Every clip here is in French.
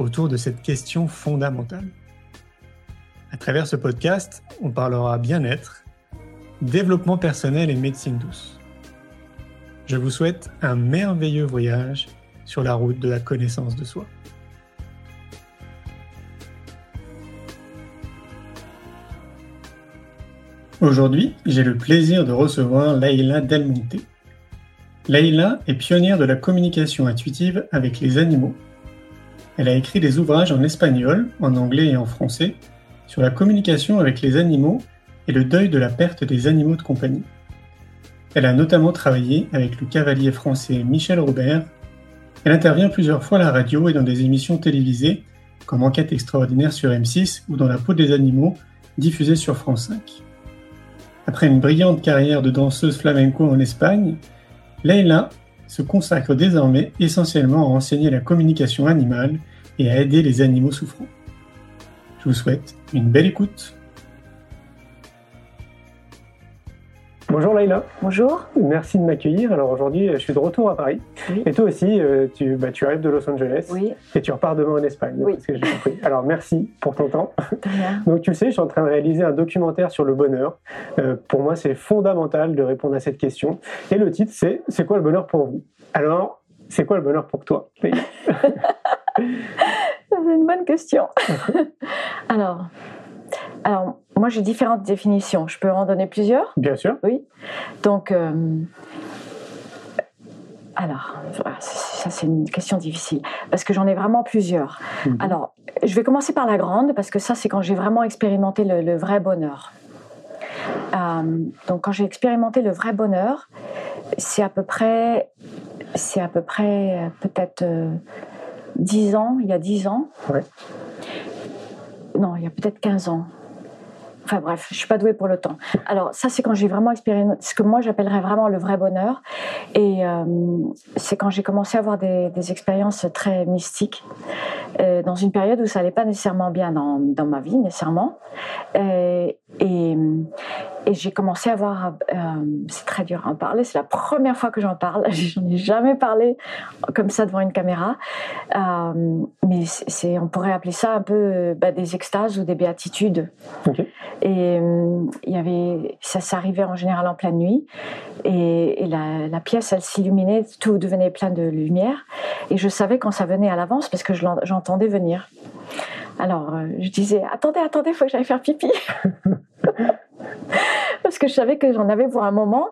autour de cette question fondamentale. À travers ce podcast, on parlera bien-être, développement personnel et médecine douce. Je vous souhaite un merveilleux voyage sur la route de la connaissance de soi. Aujourd'hui, j'ai le plaisir de recevoir Leïla Delmonte. Leïla est pionnière de la communication intuitive avec les animaux. Elle a écrit des ouvrages en espagnol, en anglais et en français sur la communication avec les animaux et le deuil de la perte des animaux de compagnie. Elle a notamment travaillé avec le cavalier français Michel Robert. Elle intervient plusieurs fois à la radio et dans des émissions télévisées, comme Enquête extraordinaire sur M6 ou Dans la peau des animaux, diffusée sur France 5. Après une brillante carrière de danseuse flamenco en Espagne, Leila se consacre désormais essentiellement à enseigner la communication animale et à aider les animaux souffrants. Je vous souhaite une belle écoute. Bonjour Laïla. Bonjour. Merci de m'accueillir. Alors aujourd'hui, je suis de retour à Paris. Et toi aussi, euh, tu, bah, tu arrives de Los Angeles. Oui. Et tu repars demain en Espagne. Oui. que j'ai compris. Alors merci pour ton temps. Donc tu le sais, je suis en train de réaliser un documentaire sur le bonheur. Euh, pour moi, c'est fondamental de répondre à cette question. Et le titre, c'est C'est quoi le bonheur pour vous? Alors, c'est quoi le bonheur pour toi C'est une bonne question. alors, alors, moi j'ai différentes définitions. Je peux en donner plusieurs? Bien sûr. Oui. Donc, euh, alors, ça c'est une question difficile parce que j'en ai vraiment plusieurs. Mhm. Alors, je vais commencer par la grande parce que ça c'est quand j'ai vraiment expérimenté le, le vrai bonheur. Euh, donc, quand j'ai expérimenté le vrai bonheur, c'est à peu près, c'est à peu près peut-être euh, 10 ans, il y a 10 ans. Ouais. Non, il y a peut-être 15 ans. Enfin bref, je suis pas douée pour le temps. Alors ça, c'est quand j'ai vraiment expérimenté ce que moi j'appellerais vraiment le vrai bonheur. Et euh, c'est quand j'ai commencé à avoir des, expériences très mystiques euh, dans une période où ça allait pas nécessairement bien dans, dans ma vie nécessairement. Euh, et, et j'ai commencé à voir, euh, c'est très dur à en parler, c'est la première fois que j'en parle, j'en ai jamais parlé comme ça devant une caméra, euh, mais c'est, on pourrait appeler ça un peu bah, des extases ou des béatitudes. Ok. Et euh, il y avait, ça s'arrivait en général en pleine nuit, et, et la, la pièce, elle s'illuminait, tout devenait plein de lumière, et je savais quand ça venait à l'avance parce que je j'entendais venir. Alors, euh, je disais, attendez, attendez, faut que j'aille faire pipi. Que je savais que j'en avais pour un moment.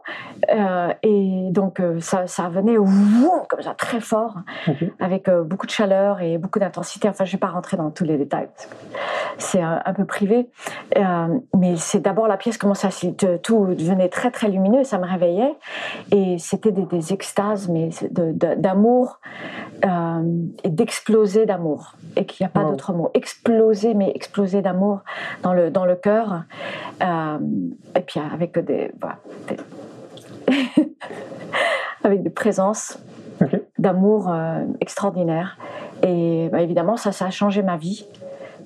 Euh, et donc, euh, ça, ça venait wouh, comme ça, très fort, Ok. avec euh, beaucoup de chaleur et beaucoup d'intensité. Enfin, je ne vais pas rentrer dans tous les détails. C'est un, un peu privé. Euh, mais c'est d'abord la pièce commençait à tout devenait très, très lumineux. Ça me réveillait. Et c'était des, des extases, mais d'amour euh, et d'exploser d'amour. Et qu'il n'y a pas Wow. d'autre mot. Exploser, mais exploser d'amour dans le, dans le cœur. Euh, et puis avec des, voilà, des- avec des présences d'amour extraordinaires. Et bah, évidemment, ça, ça a changé ma vie.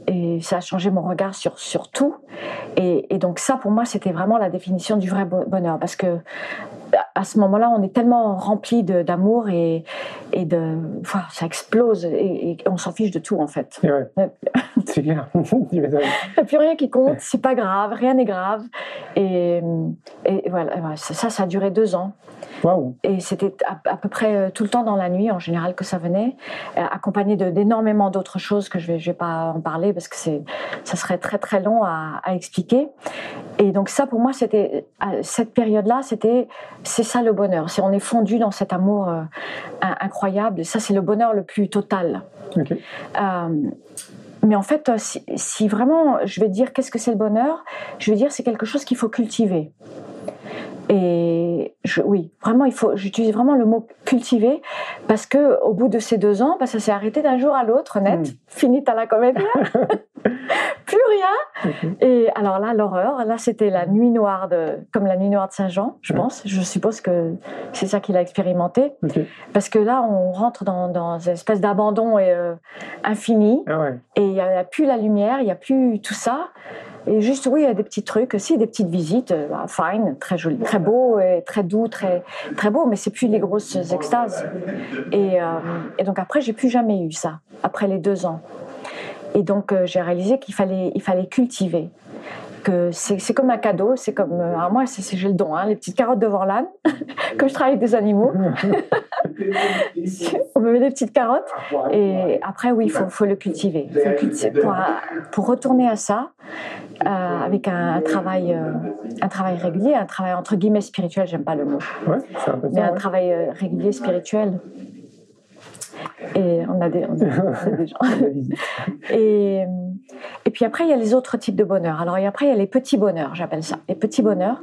Et ça a changé mon regard sur, sur tout. Et, et donc ça, pour moi, c'était vraiment la définition du vrai bo- bonheur. Parce que à ce moment-là, on est tellement rempli d'amour et, et de... voilà, ça explose et, et on s'en fiche de tout, en fait. Ouais, c'est clair. Il n'y a plus rien qui compte, c'est pas grave, rien n'est grave. Et, et voilà, ça, ça a duré deux ans. Et c'était à, à peu près euh, tout le temps dans la nuit, en général, que ça venait, euh, accompagné d'énormément d'autres choses que je vais, je vais pas en parler parce que ça serait très très long à, à expliquer. Et donc ça, pour moi, c'était à cette période-là, c'était, c'est ça le bonheur. C'est on est fondu dans cet amour euh, in- incroyable. Et ça, c'est le bonheur le plus total. Euh, mais en fait, euh, si, si vraiment je vais dire qu'est-ce que c'est le bonheur, je vais dire c'est quelque chose qu'il faut cultiver. Et je, oui, vraiment, il faut. J'utilise vraiment le mot cultiver parce que au bout de ces deux ans, bah, ça s'est arrêté d'un jour à l'autre, net. Mm. Fini à la comédie. Plus rien. Et alors là, l'horreur. Là, c'était la nuit noire de, comme la nuit noire de Saint-Jean, je pense. Je suppose que c'est ça qu'il a expérimenté. Parce que là, on rentre dans, dans une espèce d'abandon euh, infini. Ah ouais. Et il n'y a, plus la lumière, il n'y a plus tout ça. Et juste, oui, il y a des petits trucs, si, des petites visites, euh, bah, fine, très joli, très beau, et très doux, très, très beau, mais c'est plus les grosses extases. Et, euh, donc après, j'ai plus jamais eu ça, après les deux ans. Et donc, euh, j'ai réalisé qu'il fallait, il fallait cultiver. Que c'est c'est comme un cadeau, c'est comme. euh, alors moi, c'est j'ai le don, hein, les petites carottes devant l'âne, comme je travaille avec des animaux. On me met des petites carottes. Et après, oui, il faut, faut le cultiver. Faut le cultiver. Pour, pour retourner à ça, euh, avec un, un travail, euh, un travail régulier, un travail entre guillemets spirituel, j'aime pas le mot, Ouais, c'est un peu mais ça. un ouais. travail euh, régulier spirituel. Et on a des, on a- des gens. Et, et puis après, il y a les autres types de bonheur. Alors, et après, il y a les petits bonheurs, j'appelle ça, les petits bonheurs.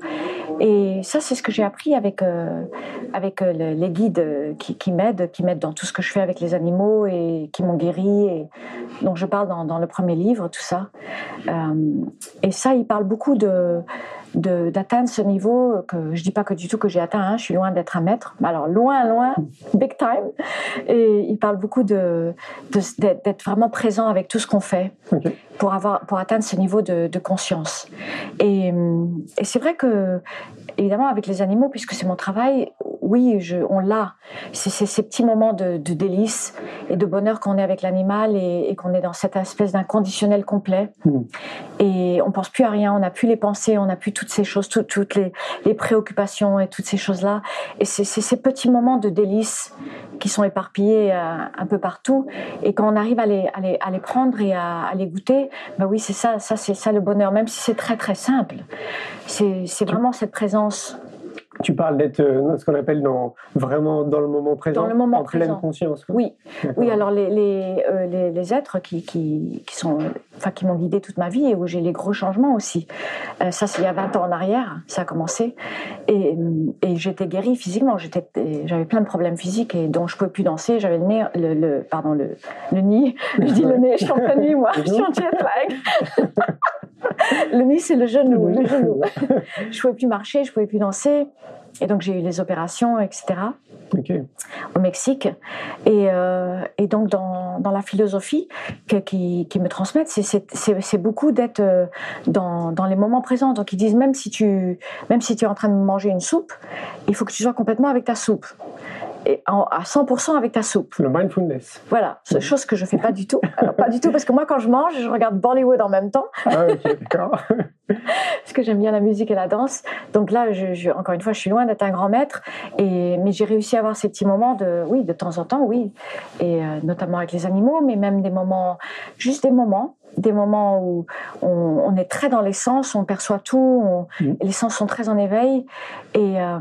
Et ça, c'est ce que j'ai appris avec, euh, avec euh, le- les guides qui, qui m'aident, qui m'aident dans tout ce que je fais avec les animaux et qui m'ont guéri. Et dont je parle dans, dans le premier livre, tout ça. Euh, et ça, il parle beaucoup de- d'atteindre ce niveau que je dis pas que du tout que j'ai atteint, hein, je suis loin d'être un maître, alors loin, loin, big time. Et il parle beaucoup de d'être vraiment présent avec tout ce qu'on fait. Pour avoir pour atteindre ce niveau de, de conscience. Et, et c'est vrai que évidemment avec les animaux, puisque c'est mon travail, oui, je, on l'a. C'est ces petits moments de, de délice et de bonheur qu'on est avec l'animal et, et qu'on est dans cette espèce d'inconditionnel complet. Mhm. Et on pense plus à rien, on n'a plus les pensées, on n'a plus toutes ces choses, tout- toutes les, les préoccupations et toutes ces choses-là. Et c'est c'est ces petits moments de délice qui sont éparpillés euh, un peu partout. Et quand on arrive à les, à les, à les prendre et à, à les goûter, ben oui, c'est ça, ça c'est ça le bonheur, même si c'est très très simple. C'est c'est vraiment cette présence. Tu parles d'être euh, ce qu'on appelle dans, vraiment dans le moment présent, Dans le moment en pleine présent. conscience. quoi. Oui, oui. Alors les les, euh, les, les êtres qui, qui, qui sont, enfin qui m'ont guidé toute ma vie et où j'ai les gros changements aussi. Euh, ça, c'est il y a 20 ans en arrière, ça a commencé. Et, et j'étais guérie physiquement. J'étais, j'avais plein de problèmes physiques et dont je pouvais plus danser. J'avais le nez, le, le- pardon, le, le nid. Je dis le nez, je suis en pleine nuit, moi. Je suis en jet lag. le nid, c'est le genou, le genou. Je pouvais plus marcher, je pouvais plus danser. Et donc j'ai eu les opérations, etc au Mexique. Et, euh, et donc, dans, dans la philosophie que- qui, qui me transmettent, c'est- c'est c'est- c'est beaucoup d'être euh, dans, dans les moments présents. Donc, ils disent même si, tu, même si tu es en train de manger une soupe, il faut que tu sois complètement avec ta soupe. Et en- à 100% avec ta soupe. Le mindfulness. Voilà, c'est chose que je fais pas du tout. Alors, pas du tout, parce que moi, quand je mange, je regarde Bollywood en même temps, Ah, ok, d'accord. parce que j'aime bien la musique et la danse. Donc là, je, je- encore une fois, je suis loin d'être un grand maître, et, mais j'ai réussi à avoir ces petits moments de, oui, de temps en temps, oui, et euh, notamment avec les animaux, mais même des moments, juste des moments, des moments où on, on est très dans les sens, on perçoit tout, on- Mhm. les sens sont très en éveil, et, euh,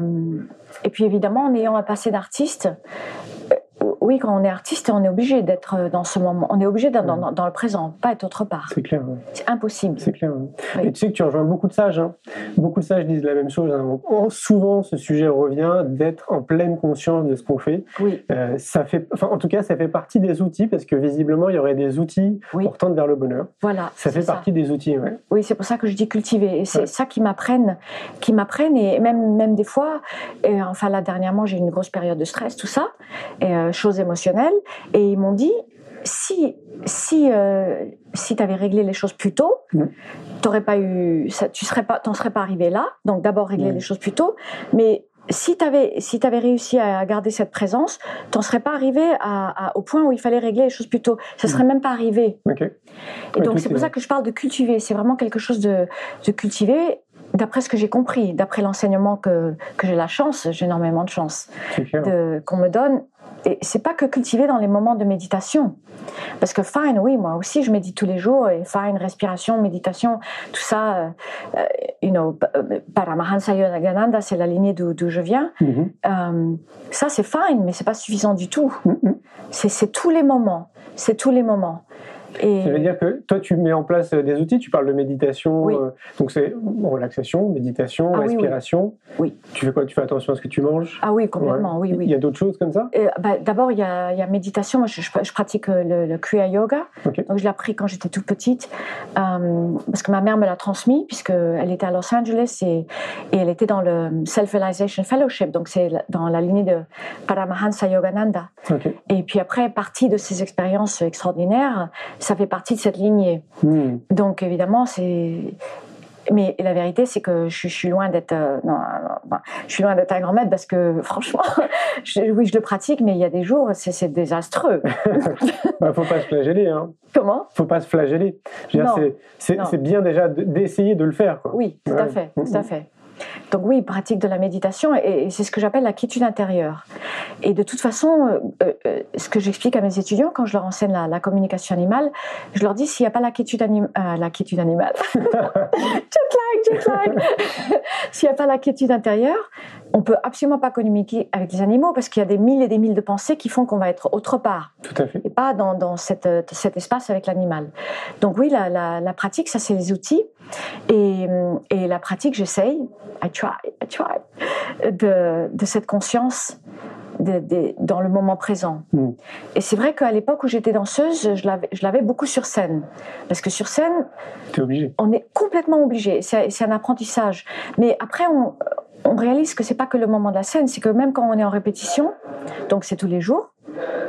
et puis évidemment, en ayant un passé d'artiste, oui, quand on est artiste, on est obligé d'être dans ce moment, on est obligé d'être dans, dans- dans le présent, pas être autre part. C'est clair. ouais. C'est impossible. C'est clair. ouais. Oui. Et tu sais que tu rejoins beaucoup de sages. hein. Beaucoup de sages disent la même chose. hein. Oh, Souvent, ce sujet revient d'être en pleine conscience de ce qu'on fait. Oui, Euh, ça fait, enfin, en tout cas, ça fait partie des outils parce que visiblement, il y aurait des outils Oui. pour tendre vers le bonheur. voilà. Ça fait partie des outils. Ouais. Oui, c'est pour ça que je dis cultiver. Et c'est ça qui m'apprennent, qui m'apprennent. Et même, même des fois, et enfin là, dernièrement, j'ai eu une grosse période de stress, tout ça, et, euh, choses émotionnelles. Et ils m'ont dit, si, si, euh, si tu avais réglé les choses plus tôt, t'aurais pas eu, ça, tu serais pas, t'en serais pas arrivé là. Donc d'abord régler les choses plus tôt. Mais si tu avais, si avais réussi à garder cette présence, t'en serais pas arrivé à, à- au point où il fallait régler les choses plus tôt. Ça serait même pas arrivé. Et Ouais, donc c'est pour ça que je parle de cultiver. C'est vraiment quelque chose de, de cultiver. D'après ce que j'ai compris, d'après l'enseignement que, que j'ai la chance, j'ai énormément de chance qu'on me donne. Et c'est pas que cultiver dans les moments de méditation. Parce que fine, oui, moi aussi je médite tous les jours, et fine, respiration, méditation, tout ça, euh, euh, you know, euh, Paramahansa Yogananda, c'est la lignée d'où je viens. Mhm. Euh, ça c'est fine, mais c'est pas suffisant du tout. Mhm. C'est c'est tous les moments. C'est tous les moments. Et Ça veut dire que toi, tu mets en place euh, des outils, tu parles de méditation, Oui. euh, donc c'est relaxation, méditation, Ah oui, oui. respiration. Oui. Tu fais quoi? Tu fais attention à ce que tu manges? Ah oui, complètement, Ouais. oui, oui. Il y a d'autres choses comme ça? Euh, bah, D'abord, il y a, il y a méditation. Moi, je, je- je pratique le, le Kriya Yoga. Donc, je l'ai appris quand j'étais toute petite, euh, parce que ma mère me l'a transmis, puisqu'elle était à Los Angeles et, et elle était dans le Self-Realization Fellowship. Donc, c'est dans la lignée de Paramahansa Yogananda. Ok. Et puis après, partie de ces expériences extraordinaires, ça fait partie de cette lignée. Hmm. Donc, évidemment, c'est. Mais la vérité, c'est que je, suis loin d'être, euh, non, je suis loin d'être un grand maître parce que franchement, je- oui, je le pratique, mais il y a des jours, c'est désastreux. Bah, faut pas se flageller, hein. Comment? Faut pas se flageller. Je veux dire, Non. c'est- bien déjà de- d'essayer de le faire. Quoi. Oui, tout à fait, tout à fait. Donc oui, pratique de la méditation et, c'est ce que j'appelle la quiétude intérieure. Et de toute façon, euh, euh, euh, ce que j'explique à mes étudiants quand je leur enseigne la, la communication animale, je leur dis s'il n'y a pas la quiétude, anim- euh, la quiétude animale, jet lag, jet lag, s'il n'y a pas la quiétude intérieure, on peut absolument pas communiquer avec les animaux parce qu'il y a des mille et des mille de pensées qui font qu'on va être autre part Tout à fait. et pas dans, dans cette, cet espace avec l'animal. Donc oui, la, la, la pratique, ça c'est les outils. Et, euh, et la pratique, j'essaye, I try, I try, de, de cette conscience de- de- dans le moment présent. Mm. Et c'est vrai qu'à l'époque où j'étais danseuse, je l'avais beaucoup sur scène. Parce que sur scène, obligé. on est complètement obligé. C'est c'est un apprentissage. Mais après, on, on réalise que c'est pas que le moment de la scène, c'est que même quand on est en répétition, donc c'est tous les jours,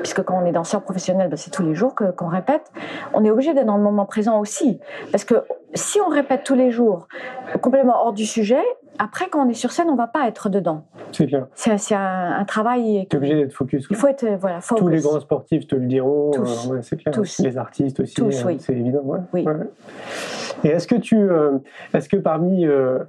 puisque quand on est danseur professionnel, ben, c'est tous les jours qu'on répète, on est obligé d'être dans le moment présent aussi. Parce que si on répète tous les jours, complètement hors du sujet, après, quand on est sur scène, on va pas être dedans. C'est clair. C'est un, un travail. T'es obligé d'être focus. Il faut être, euh, voilà, focus. Tous les grands sportifs te le diront. Tous. euh, ouais, c'est clair. Tous. Les artistes aussi. Tous, euh, oui. C'est évident. ouais. Oui. Ouais. Et est-ce que tu, euh, est-ce que parmi euh,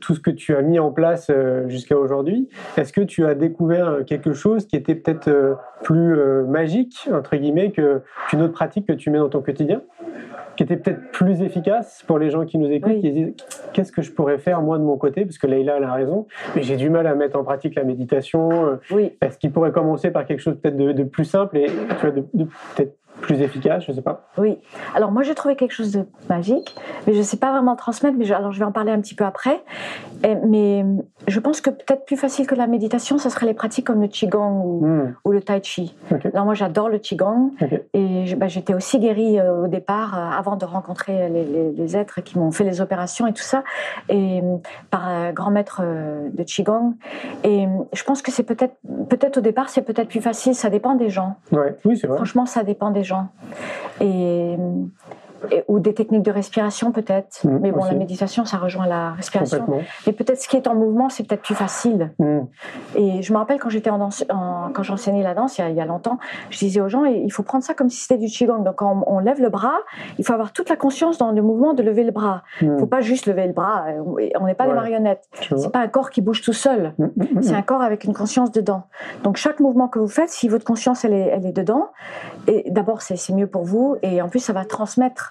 tout ce que tu as mis en place jusqu'à aujourd'hui, est-ce que tu as découvert quelque chose qui était peut-être plus magique entre guillemets que qu'une autre pratique que tu mets dans ton quotidien, qui était peut-être plus efficace pour les gens qui nous écoutent, Oui. qui se disent qu'est-ce que je pourrais faire moi de mon côté, parce que Leïla elle a raison, mais j'ai du mal à mettre en pratique la méditation. euh, Oui. est-ce qu'il pourrait commencer par quelque chose peut-être de, de plus simple et tu vois, de, de peut-être plus efficace, je sais pas. Oui. Alors moi j'ai trouvé quelque chose de magique, mais je ne sais pas vraiment le transmettre. Mais je, alors je vais en parler un petit peu après. Et- mais je pense que peut-être plus facile que la méditation, ce serait les pratiques comme le qigong ou, Hmm, ou le tai chi. ok. Alors moi j'adore le qigong et bah, j'étais aussi guérie euh, au départ euh, avant de rencontrer les, les- les êtres qui m'ont fait les opérations et tout ça et euh, par un grand maître euh, de qigong. Et euh, je pense que c'est peut-être peut-être au départ c'est peut-être plus facile. Ça dépend des gens. Ouais, oui, c'est vrai. Franchement, ça dépend des gens. Et, et- ou des techniques de respiration peut-être. Mhm, Mais bon, aussi. la méditation, ça rejoint la respiration. Mais peut-être ce qui est en mouvement, c'est peut-être plus facile. Hmm, Et je me rappelle quand j'étais en danse, en- quand j'enseignais la danse il y, a, il y a longtemps, je disais aux gens, il faut prendre ça comme si c'était du qigong. Donc quand on, on lève le bras, il faut avoir toute la conscience dans le mouvement de lever le bras. Il hmm, faut pas juste lever le bras. On on n'est pas des marionnettes. C'est pas un corps qui bouge tout seul. C'est un corps avec une conscience dedans. Donc chaque mouvement que vous faites, si votre conscience elle est, elle est dedans, et d'abord c'est mieux pour vous, et en plus ça va transmettre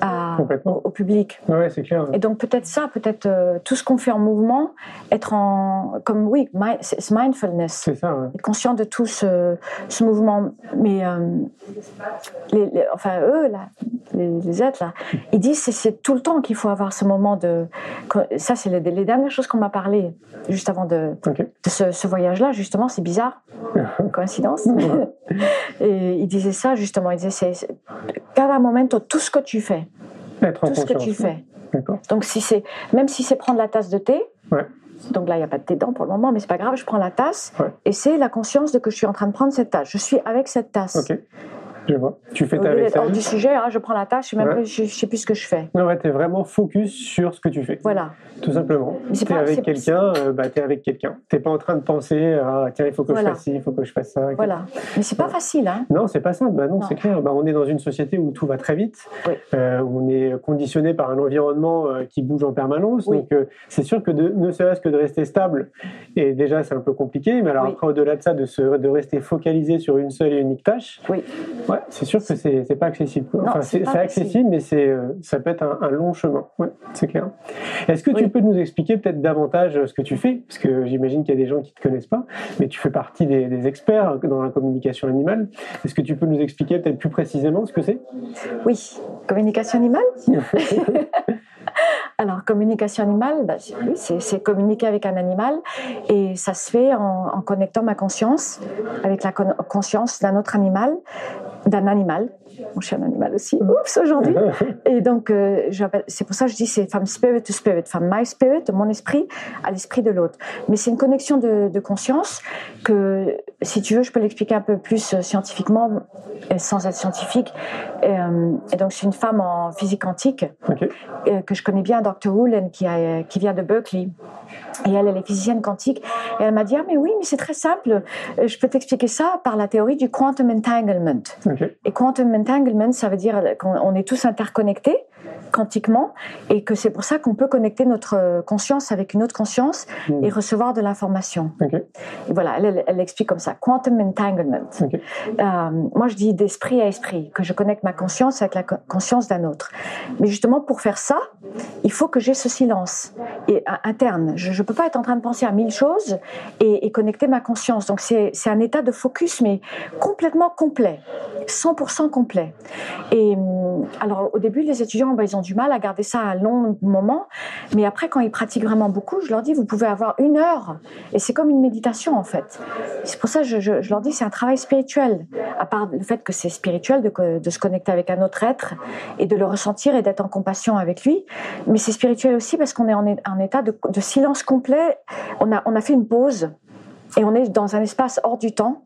à- au, au public. Ouais, c'est clair. Et donc peut-être ça, peut-être euh, tout ce qu'on fait en mouvement, être en comme oui, mi- c'est mindfulness, C'est ça. ouais. être conscient de tout ce, ce mouvement. Mais euh, les, les- enfin eux là, les, les êtres là, ils disent c'est c'est tout le temps qu'il faut avoir ce moment de. Ça c'est les, les dernières choses qu'on m'a parlé juste avant de, ce, ce voyage-là, justement, c'est bizarre, coïncidence. Et il disait ça, justement, il disait, c'est, c'est- cada momento, tout ce que tu fais, Être en tout ce que tu fais. Donc, si c'est, même si c'est prendre la tasse de thé, Ouais. donc là, il n'y a pas de thé dedans pour le moment, mais c'est pas grave, je prends la tasse, Ouais. et c'est la conscience de que je suis en train de prendre cette tasse. Je suis avec cette tasse. Je vois. Tu fais Au ta d'être hors du vaisselle. sujet, hein, je prends la sais même Ouais. je, je sais plus ce que je fais. Non, ouais, t'es vraiment focus sur ce que tu fais. Voilà. Tout simplement. T'es pas- avec quelqu'un, euh, bah, t'es avec quelqu'un. T'es pas en train de penser, ah, tiens, il faut que Voilà. je fasse ci, il faut que je fasse ça. Voilà. Mais c'est pas facile, hein. Non, c'est pas simple. Bah non, Non. c'est clair. Bah, on est dans une société où tout va très vite. Oui. Euh, on est conditionné par un environnement euh, qui bouge en permanence. Oui. Donc, euh, c'est sûr que de, ne serait-ce que de rester stable, et déjà, c'est un peu compliqué. Mais alors Oui. après, au-delà de ça, de, se, de rester focalisé sur une seule et unique tâche, Oui. ouais, Bah, c'est sûr que c'est c'est pas accessible. Enfin, c'est accessible, mais c'est euh, ça peut être un, un long chemin. Ouais, c'est clair. Est-ce que tu peux nous expliquer peut-être davantage euh, ce que tu fais? Parce que j'imagine qu'il y a des gens qui te connaissent pas, mais tu fais partie des, des experts dans la communication animale. Est-ce que tu peux nous expliquer peut-être plus précisément ce que c'est? Oui, communication animale? Alors, communication animale, bah, c'est- communiquer avec un animal et ça se fait en, connectant ma conscience avec la con- conscience d'un autre animal, d'un animal. Mon chien animal aussi, oups, aujourd'hui. Et donc, euh, c'est pour ça que je dis c'est from spirit to spirit, from my spirit, mon esprit, à l'esprit de l'autre. Mais c'est une connexion de, de conscience que, si tu veux, je peux l'expliquer un peu plus euh, scientifiquement, euh, sans être scientifique. Et, euh, et donc, c'est une femme en physique quantique que je connais bien, Dr. Woolen, qui, a- qui vient de Berkeley. Et elle, elle est physicienne quantique. Et elle m'a dit, ah, mais oui, mais c'est très simple. Je peux t'expliquer ça par la théorie du quantum entanglement. Et quantum entanglement, ça veut dire qu'on on est tous interconnectés quantiquement et que c'est pour ça qu'on peut connecter notre euh, conscience avec une autre conscience Mm. et recevoir de l'information. Et voilà, elle, elle, elle l'explique comme ça, quantum entanglement. Euh, moi, je dis d'esprit à esprit, que je connecte ma conscience avec la co- conscience d'un autre. Mais justement, pour faire ça, il faut que j'ai ce silence et, euh, interne. Je ne peux pas être en train de penser à mille choses et, et connecter ma conscience. Donc, c'est c'est un état de focus, mais complètement complet, 100% complet. Et hum, alors, au début, les étudiants, ben, ils ont du mal à garder ça un long moment. Mais après, quand ils pratiquent vraiment beaucoup, je leur dis, vous pouvez avoir une heure. Et c'est comme une méditation, en fait. C'est pour ça que je, je- leur dis, c'est un travail spirituel. À part le fait que c'est spirituel de, de se connecter avec un autre être et de le ressentir et d'être en compassion avec lui. Mais c'est spirituel aussi parce qu'on est en, en état de, de silence complet. On a, on a fait une pause. Et on est dans un espace hors du temps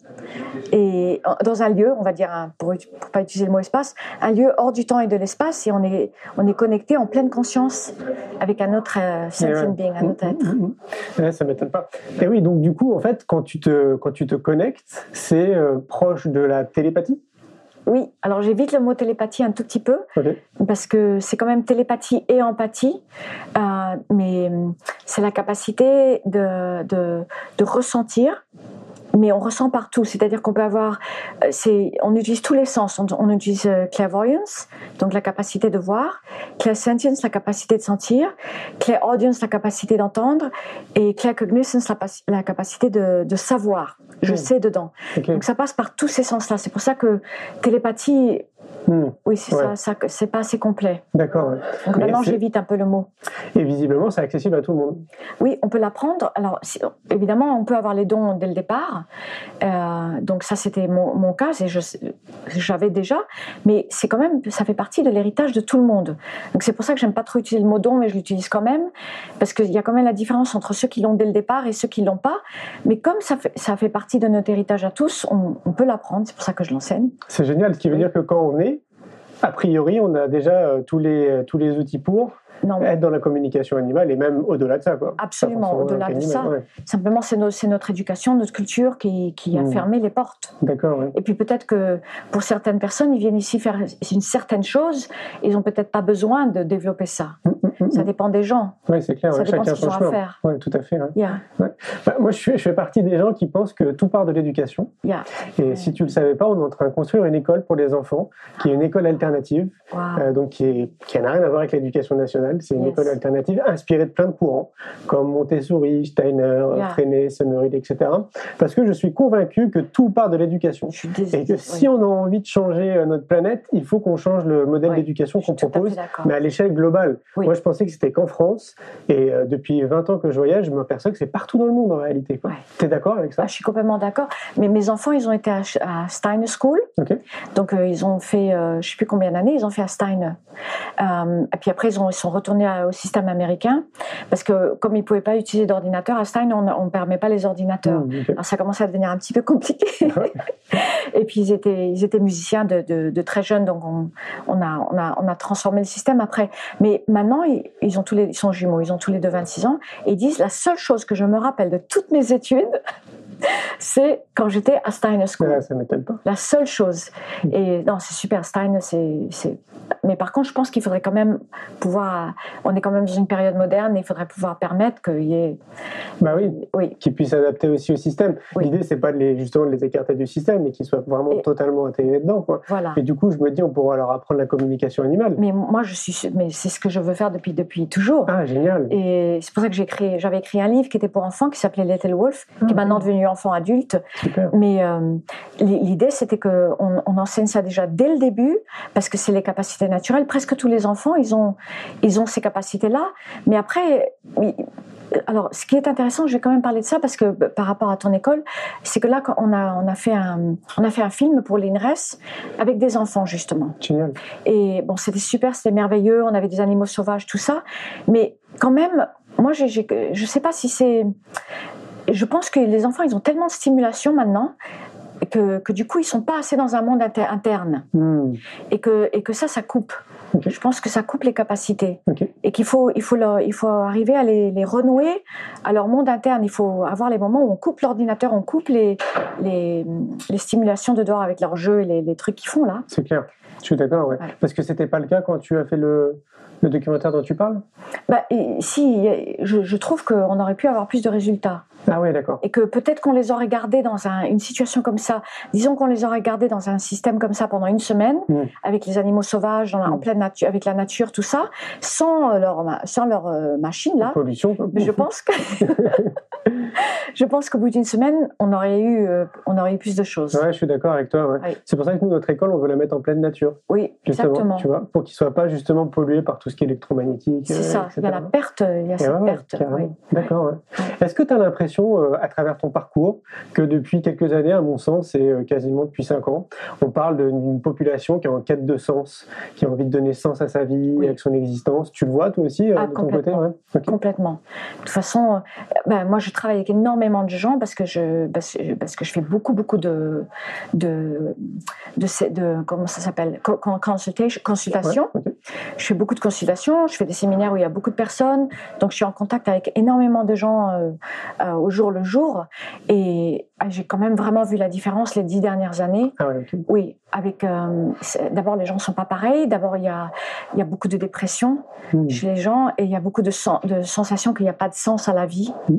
et dans un lieu, on va dire, un- pour, pour pas utiliser le mot espace, un lieu hors du temps et de l'espace et on est, on est connecté en pleine conscience avec un autre euh, sentient being, un autre être. Mm, mm, mm. Ouais, ça m'étonne pas. Et oui, donc du coup, en fait, quand tu te, quand tu te connectes, c'est euh, proche de la télépathie? Oui, alors j'évite le mot télépathie un tout petit peu parce que c'est quand même télépathie et empathie, euh, mais hum, c'est la capacité de, de, de ressentir. Mais on ressent partout, c'est-à-dire qu'on peut avoir, euh, c'est, on utilise tous les sens. On, on utilise euh, clairvoyance, donc la capacité de voir, clairsentience, la capacité de sentir, clairaudience, la capacité d'entendre, et claircognizance, la, la capacité de, de savoir. Je Mm. sais dedans. Donc ça passe par tous ces sens-là. C'est pour ça que télépathie, Hmm, oui, c'est Ouais. ça, ça, c'est pas assez complet. D'accord. ouais. Donc maintenant, j'évite un peu le mot. Et visiblement, c'est accessible à tout le monde. Oui, on peut l'apprendre. Alors, si- évidemment, on peut avoir les dons dès le départ. Euh, donc ça, c'était mon, mon cas, j'avais déjà. Mais c'est quand même, ça fait partie de l'héritage de tout le monde. Donc c'est pour ça que j'aime pas trop utiliser le mot don, mais je l'utilise quand même parce qu'il y a quand même la différence entre ceux qui l'ont dès le départ et ceux qui l'ont pas. Mais comme ça fait, ça fait partie de notre héritage à tous, on, on peut l'apprendre. C'est pour ça que je l'enseigne. C'est génial, ce qui veut dire que quand on est, a priori, on a déjà euh, tous, les, tous les outils pour Non, être dans la communication animale et même au-delà de ça. Quoi. Absolument, au-delà de ça. ouais. Simplement, c'est no- c'est notre éducation, notre culture qui, qui a Mm. fermé les portes. D'accord, ouais. Et puis peut-être que pour certaines personnes, ils viennent ici faire une certaine chose, ils n'ont peut-être pas besoin de développer ça. Mm, mm, Ça dépend des gens. Ouais, c'est clair, Ça ouais, dépend de chacun ce qu'ils son ont à faire. Ouais, tout à fait. Yeah, Bah, moi, je fais, je fais partie des gens qui pensent que tout part de l'éducation. yeah. Et si tu le savais pas, on est en train de construire une école pour les enfants, qui est une école alternative, Wow. euh, donc qui, est, qui n'a rien à voir avec l'éducation nationale. C'est une Yes. école alternative inspirée de plein de courants, comme Montessori, Steiner, Yeah. Freinet, Summerhill, etc. Parce que je suis convaincu que tout part de l'éducation. Et que si on a envie de changer euh, notre planète, il faut qu'on change le modèle d'éducation qu'on à propose, d'accord. mais à l'échelle globale. Oui. Moi, je pensais que c'était qu'en France, et euh, depuis 20 ans que je voyage, je m'aperçois que c'est partout dans le monde en réalité. Ouais. Tu es d'accord avec ça? Ah, je suis complètement d'accord. Mais mes enfants, ils ont été à, à Steiner School. Donc, euh, ils ont fait, euh, je sais plus combien d'années, ils ont fait à Steiner. Et puis après, ils, ont, ils sont retournés à- au système américain. Parce que comme ils ne pouvaient pas utiliser d'ordinateur, à Steiner, on ne permet pas les ordinateurs. Mmh, ok. Alors ça commençait à devenir un petit peu compliqué. et puis ils étaient, ils étaient musiciens de, de- de très jeunes, donc on, on a, on, a, on a transformé le système après. Mais maintenant, ils, ils ont tous les, ils sont jumeaux, ils ont tous les deux 26 ans, et ils disent la seule chose que je me rappelle de toutes mes études, c'est quand j'étais à Steiner School. Ouais, ça m'étonne pas. La seule chose. Et non, c'est super. Steiner, c'est, mais par contre, je pense qu'il faudrait quand même pouvoir. On est quand même dans une période moderne et il faudrait pouvoir permettre qu'il y ait. Bah oui. Oui. Qu'ils puissent s'adapter aussi au système. Oui. L'idée, c'est pas de les, justement de les écarter du système, mais qu'ils soient vraiment Et- totalement intégrés dedans, quoi. Voilà. Et du coup, je me dis, on pourra leur apprendre la communication animale. Mais moi, je suis. Mais c'est ce que je veux faire depuis depuis toujours. Ah, génial. Et c'est pour ça que j'ai j'avais écrit un livre qui était pour enfants, qui s'appelait Little Wolf, qui est maintenant devenu enfant adulte. Super. Mais euh, l'i- l'idée, c'était qu'on on enseigne ça déjà dès le début, parce que c'est les capacités naturelles. Presque tous les enfants, ils ont, ils ont ces capacités-là. Mais après, alors, ce qui est intéressant, je vais quand même parler de ça parce que bah, par rapport à ton école, c'est que là, on a, on a fait un, on a fait un film pour l'INRES avec des enfants justement. Génial. Et bon, c'était super, c'était merveilleux, on avait des animaux sauvages, tout ça. Mais quand même, moi, je sais pas si c'est. Je pense que les enfants, ils ont tellement de stimulation maintenant que, que du coup, ils sont pas assez dans un monde inter- interne. Hmm. Et que, et que ça, ça coupe. Je pense que ça coupe les capacités. Et qu'il faut, il faut, leur- il faut arriver à les, les renouer à leur monde interne. Il faut avoir les moments où on coupe l'ordinateur, on coupe les, les, les stimulations de dehors avec leurs jeux et les, les trucs qu'ils font là. C'est clair. Je suis d'accord, ouais. Parce que c'était pas le cas quand tu as fait le, le documentaire dont tu parles? Bah, et si, je, je trouve qu'on aurait pu avoir plus de résultats. Ah ouais, d'accord. Et que peut-être qu'on les aurait gardés dans un- une situation comme ça. Disons qu'on les aurait gardés dans un système comme ça pendant une semaine, Mm. avec les animaux sauvages, dans la- en Mm. pleine nature, avec la nature, tout ça, sans euh, leur, sans leur euh, machine là. Pollution. quoi. Mais je pense que, je pense qu'au bout d'une semaine, on aurait eu, euh, on aurait eu plus de choses. Ouais, je suis d'accord avec toi. ouais. Oui. C'est pour ça que nous, notre école, on veut la mettre en pleine nature. Oui, Justement, exactement. tu vois, pour qu'ils soient pas justement pollués par tout ce qui est électromagnétique. C'est euh, ça. etc. Il y a la perte, il y a Et cette ouais, perte. oui. D'accord. ouais. Est-ce que tu as l'impression, euh, à travers ton parcours, que depuis quelques années, à mon sens, et quasiment depuis cinq ans, on parle d'une population qui est en quête de sens, qui a envie de donner sens à sa vie, Oui. avec son existence? Tu le vois toi aussi Ah, de ton côté complètement. De toute façon, ben, moi je travaille avec énormément de gens parce que je, parce, que- parce que je fais beaucoup, beaucoup de. de, de, comment ça s'appelle? Co- con- consultation. Ouais. Je fais beaucoup de consultations, je fais des séminaires où il y a beaucoup de personnes, donc je suis en contact avec énormément de gens euh, euh, au jour le jour. Et ah, j'ai quand même vraiment vu la différence les dix dernières années. Ah ouais. Oui, avec euh, d'abord les gens sont pas pareils. D'abord il y a il y a beaucoup de dépression Hmm. chez les gens et il y a beaucoup de, sen- de sensations qu'il n'y a pas de sens à la vie. Mm.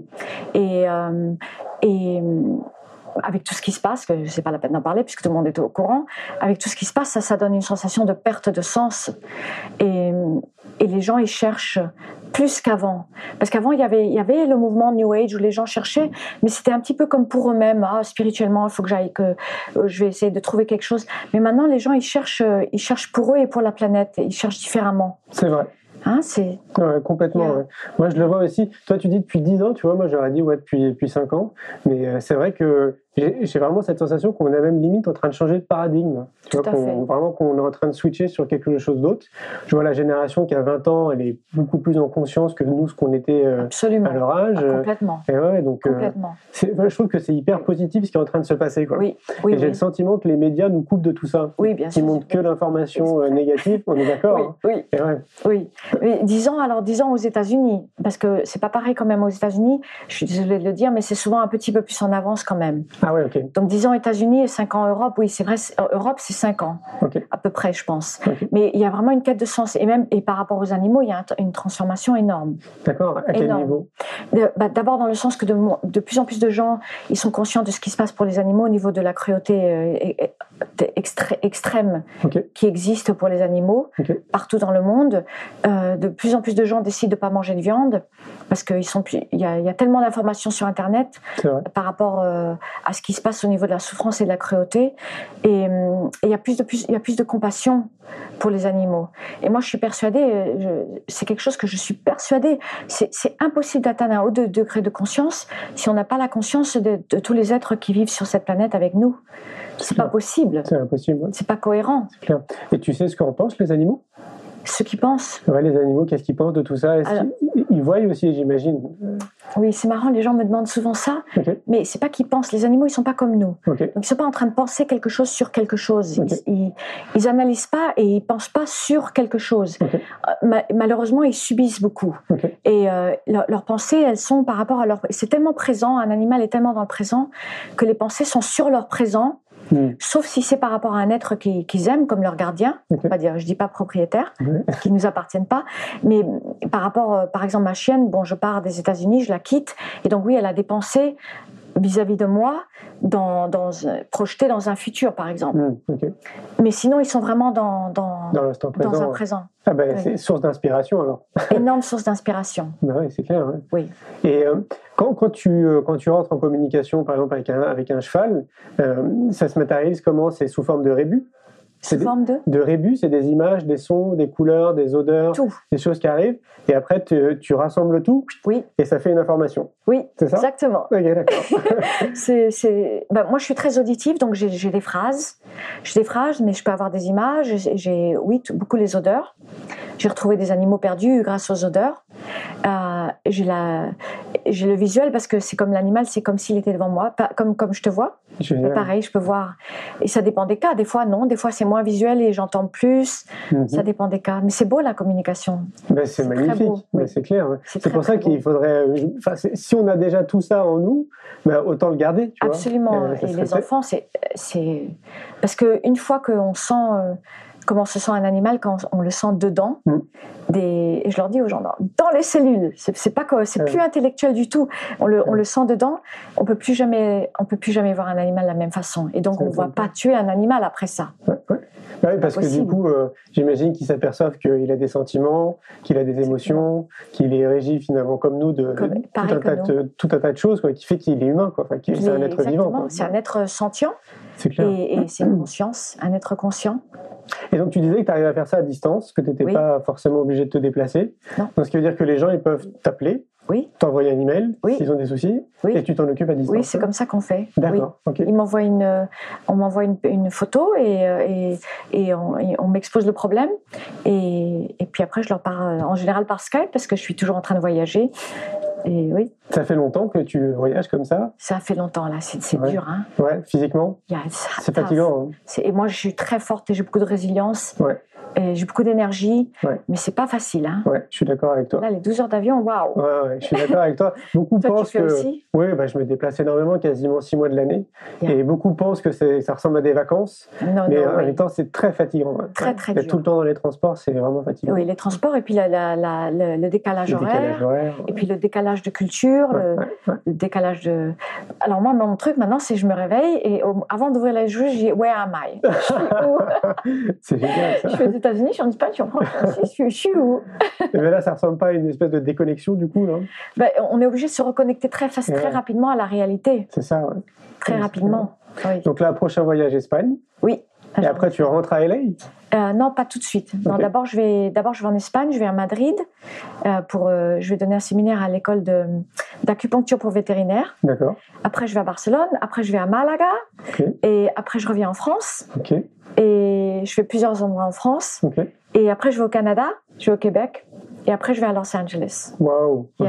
Et, euh, et euh, avec tout ce qui se passe, que c'est pas la peine d'en parler puisque tout le monde est au courant, avec tout ce qui se passe, ça, donne une sensation de perte de sens. Et, et les gens, ils cherchent plus qu'avant. Parce qu'avant, il y avait, y avait le mouvement New Age où les gens cherchaient, mais c'était un petit peu comme pour eux-mêmes. Ah, spirituellement, il faut que j'aille, que euh, je vais essayer de trouver quelque chose. Mais maintenant, les gens, ils cherchent, ils cherchent pour eux et pour la planète. Ils cherchent différemment. C'est vrai. Hein, c'est Ouais, complètement. Ouais. Moi, je le vois aussi. Toi, tu dis depuis 10 ans, tu vois, moi, j'aurais dit ouais, depuis, depuis 5 ans. Mais euh, c'est vrai que j'ai vraiment cette sensation qu'on est même limite en train de changer de paradigme. Tu vois, qu'on- vraiment qu'on est en train de switcher sur quelque chose d'autre. Je vois la génération qui a 20 ans, elle est beaucoup plus en conscience que nous, ce qu'on était euh, absolument à leur âge. Ah, complètement. Et ouais, donc, euh, c'est- je trouve que c'est hyper positif ce qui est en train de se passer. Quoi. Oui, oui, Et j'ai oui. le sentiment que les médias nous coupent de tout ça. Oui, bien Qui montrent que l'information euh, négative, on est d'accord hein Oui, oui, ouais. oui. Mais disons, alors disons aux États-Unis, parce que c'est pas pareil quand même aux États-Unis. Je suis désolée de le dire, mais c'est souvent un petit peu plus en avance quand même. Ah ouais, ok. Donc disons États-Unis et 5 ans Europe, oui, c'est vrai, euh, Europe c'est 5 ans à peu près, je pense. Mais il y a vraiment une quête de sens et même et par rapport aux animaux, il y a un- une transformation énorme. D'accord. À quel Énorme. niveau? Bah, D'abord dans le sens que de, plus en plus de gens, ils sont conscients de ce qui se passe pour les animaux au niveau de la cruauté euh, extrême qui existe pour les animaux partout dans le monde. Euh, de plus en plus de gens décident de pas manger de viande parce qu'il y, a- y a tellement d'informations sur Internet par rapport à ce qui se passe au niveau de la souffrance et de la cruauté. Et et il y a plus de plus, y a plus de compassion pour les animaux. Et moi, je suis persuadée, euh, c'est quelque chose que je suis persuadée, c'est impossible d'atteindre un haut de- degré de conscience si on n'a pas la conscience de, de tous les êtres qui vivent sur cette planète avec nous. C'est pas possible. C'est impossible. C'est pas cohérent. Clair. Et tu sais ce qu'en pensent les animaux? Ceux qui pensent. Ouais, les animaux, qu'est-ce qu'ils pensent de tout ça? Alors- qu'ils- Ils voient aussi, j'imagine? Oui, c'est marrant, les gens me demandent souvent ça, Ok. mais c'est pas qu'ils pensent. Les animaux, ils sont pas comme nous. Ok. Donc, ils sont pas en train de penser quelque chose sur quelque chose. Ils, ils, analysent pas et ils pensent pas sur quelque chose. Euh, ma- malheureusement, ils subissent beaucoup. Et euh, leur- leurs pensées, elles sont par rapport à leur. C'est tellement présent, un animal est tellement dans le présent que les pensées sont sur leur présent Mm. sauf si c'est par rapport à un être qui- qu'ils aiment, comme leur gardien. Ok. On va dire, je dis pas propriétaire, Ouais. qui nous appartiennent pas, mais par rapport, euh, par exemple, ma chienne, bon, je pars des États-Unis, je la quitte, et donc oui, elle a des pensées vis-à-vis de moi, dans, dans, projetées dans un futur, par exemple. Mm. Mais sinon, ils sont vraiment dans, dans, Dans l'instant dans présent. un ouais. présent. Ah ben, c'est source d'inspiration alors. Énorme source d'inspiration. Bah oui, c'est clair. ouais. Oui. Et euh, quand, quand, tu, euh, quand tu rentres en communication, par exemple, avec un, avec un cheval, euh, ça se matérialise comment? C'est sous forme de rébus? C'est Sous forme de De rébus, c'est des images, des sons, des couleurs, des odeurs, tout. des choses qui arrivent. Et après, tu, tu rassembles tout Oui, et ça fait une information. oui, C'est ça? exactement. Ok, d'accord. C'est, c'est... ben, moi, je suis très auditive, donc j'ai, j'ai des phrases. J'ai des phrases, mais je peux avoir des images. J'ai, j'ai- oui, tout- beaucoup les odeurs. J'ai retrouvé des animaux perdus grâce aux odeurs. Euh, j'ai, la, j'ai le visuel parce que c'est comme l'animal, c'est comme s'il était devant moi, pas, comme, comme je te vois. Génial. Pareil, je peux voir. Et ça dépend des cas. Des fois, non. Des fois, c'est moins visuel et j'entends plus. Mhm. Ça dépend des cas. Mais c'est beau, la communication. Ben, c'est magnifique, beau, Ben, c'est clair. ouais. C'est C'est très, pour ça très beau. qu'il faudrait. C'est- si on a déjà tout ça en nous, ben, autant le garder. Tu. Absolument. Euh, et les enfants, c'est, c'est parce que une fois qu'on sent euh, comment se sent un animal, quand on le sent dedans, Mm. des, et je leur dis aux gens dans, dans les cellules. C'est, pas c'est Ouais. plus intellectuel du tout. On le, on Ouais. le sent dedans. On peut plus jamais, on peut plus jamais voir un animal de la même façon. Et donc on ne voit pas tuer un animal après ça. Ouais, ouais. Bah oui, parce que du coup, euh, j'imagine qu'ils s'aperçoivent qu'il a des sentiments, qu'il a des émotions, qu'il est régi finalement comme nous de, Comme- tout, un tas de, tout un tas de choses quoi, qui fait qu'il est humain, quoi. Enfin, c'est un être vivant. C'est un être sentient et c'est une conscience, un être conscient. Et donc tu disais que tu arrives à faire ça à distance, que tu n'étais Oui. pas forcément obligé de te déplacer. Non. Donc ce qui veut dire que les gens ils peuvent t'appeler, Oui, t'envoyer un email Oui. s'ils ont des soucis, Oui. et tu t'en occupes à distance. oui, c'est comme ça qu'on fait. D'accord. ok. Il m'envoie une, euh, on m'envoie une, une photo et, euh, et, et on, on m'expose le problème. Et, et puis après, je leur parle en général par Skype parce que je suis toujours en train de voyager. Et oui, Ça fait longtemps que tu voyages comme ça, ça fait longtemps là, c'est Ouais. dur. Hein. ouais, physiquement? C'est fatigant. hein. Et moi, je suis très forte et j'ai beaucoup de résilience. Ouais. Et j'ai beaucoup d'énergie. Ouais. Mais c'est pas facile. Hein. Ouais, je suis d'accord avec toi. Là, les 12 heures d'avion, waouh. Ouais, ouais, je suis d'accord avec toi. Beaucoup Toi, tu pensent fais que. aussi? Oui, bah, je me déplace énormément, quasiment six mois de l'année. Et beaucoup pensent que ça ressemble à des vacances. Non, mais non, en oui. même temps, c'est très fatigant. ouais. Très, très dur. tout le temps dans les transports, c'est vraiment fatigant. Oui, les transports et puis la, la- la- le, décalage Le horaire. décalage horaire. Et puis le décalage de culture, le, décalage de. Alors moi, mon truc maintenant, c'est que je me réveille et au- avant d'ouvrir les yeux, je dis Where am I? Je suis où? C'est génial ça. Je aux États-Unis, je suis en Espagne, je suis en France, je suis, où? Et ben là, ça ressemble pas à une espèce de déconnexion du coup, là. Ben, On est obligé de se reconnecter très, fast, très Ouais. rapidement à la réalité, C'est ça. ouais. très rapidement. Oui. Donc là, prochain voyage Espagne. oui. Et après, tu rentres à LA. Euh, non, pas tout de suite. Non, Ok. d'abord je vais d'abord je vais en Espagne, je vais à Madrid euh, pour euh, je vais donner un séminaire à l'école d'acupuncture pour vétérinaires. D'accord. Après je vais à Barcelone, après je vais à Malaga et après je reviens en France Ok. et je fais plusieurs endroits en France et après je vais au Canada, je vais au Québec et après je vais à Los Angeles. Waouh. Ok.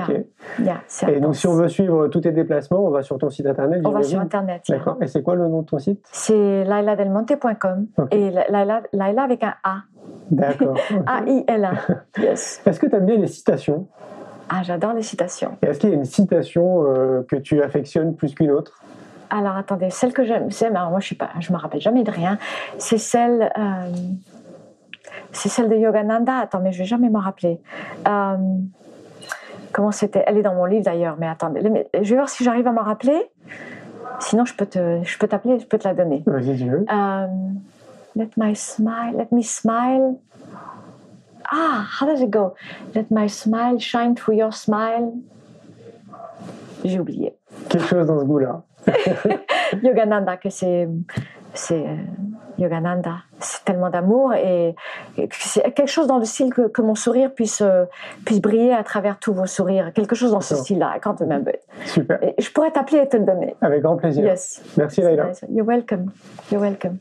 Yeah. Yeah, Et donc, si on veut suivre tous tes déplacements, on va sur ton site internet. on va sur internet. yeah. D'accord. Et c'est quoi le nom de ton site? C'est lailadelmonte.com Ok. et Laila, Laila avec un A. D'accord. A I L A. Yes. Est-ce que tu aimes bien les citations? Ah, j'adore les citations. Est-ce qu'il y a une citation euh, que tu affectionnes plus qu'une autre? Alors attendez, celle que j'aime, c'est alors moi je suis pas, je me rappelle jamais de rien. C'est celle, euh, c'est celle de Yogananda. Attends, mais je vais jamais me rappeler. Euh, comment c'était? Elle est dans mon livre d'ailleurs. Mais attendez, je vais voir si j'arrive à m'en rappeler. Sinon, je peux te, je peux t'appeler, je peux te la donner. Vas-y, tu veux. Euh, let my smile, let me smile. Ah, how does it go? Let my smile shine through your smile. J'ai oublié. Quelque chose dans ce goût-là. Yogananda, que c'est euh, Yogananda, c'est tellement d'amour et, c'est quelque chose dans le style que, que mon sourire puisse euh, puisse briller à travers tous vos sourires, quelque chose dans ce style-là. Remember it. Super. Et je pourrais t'appeler et te le donner. Avec grand plaisir. Yes. Merci, Laila. You're welcome. You're welcome.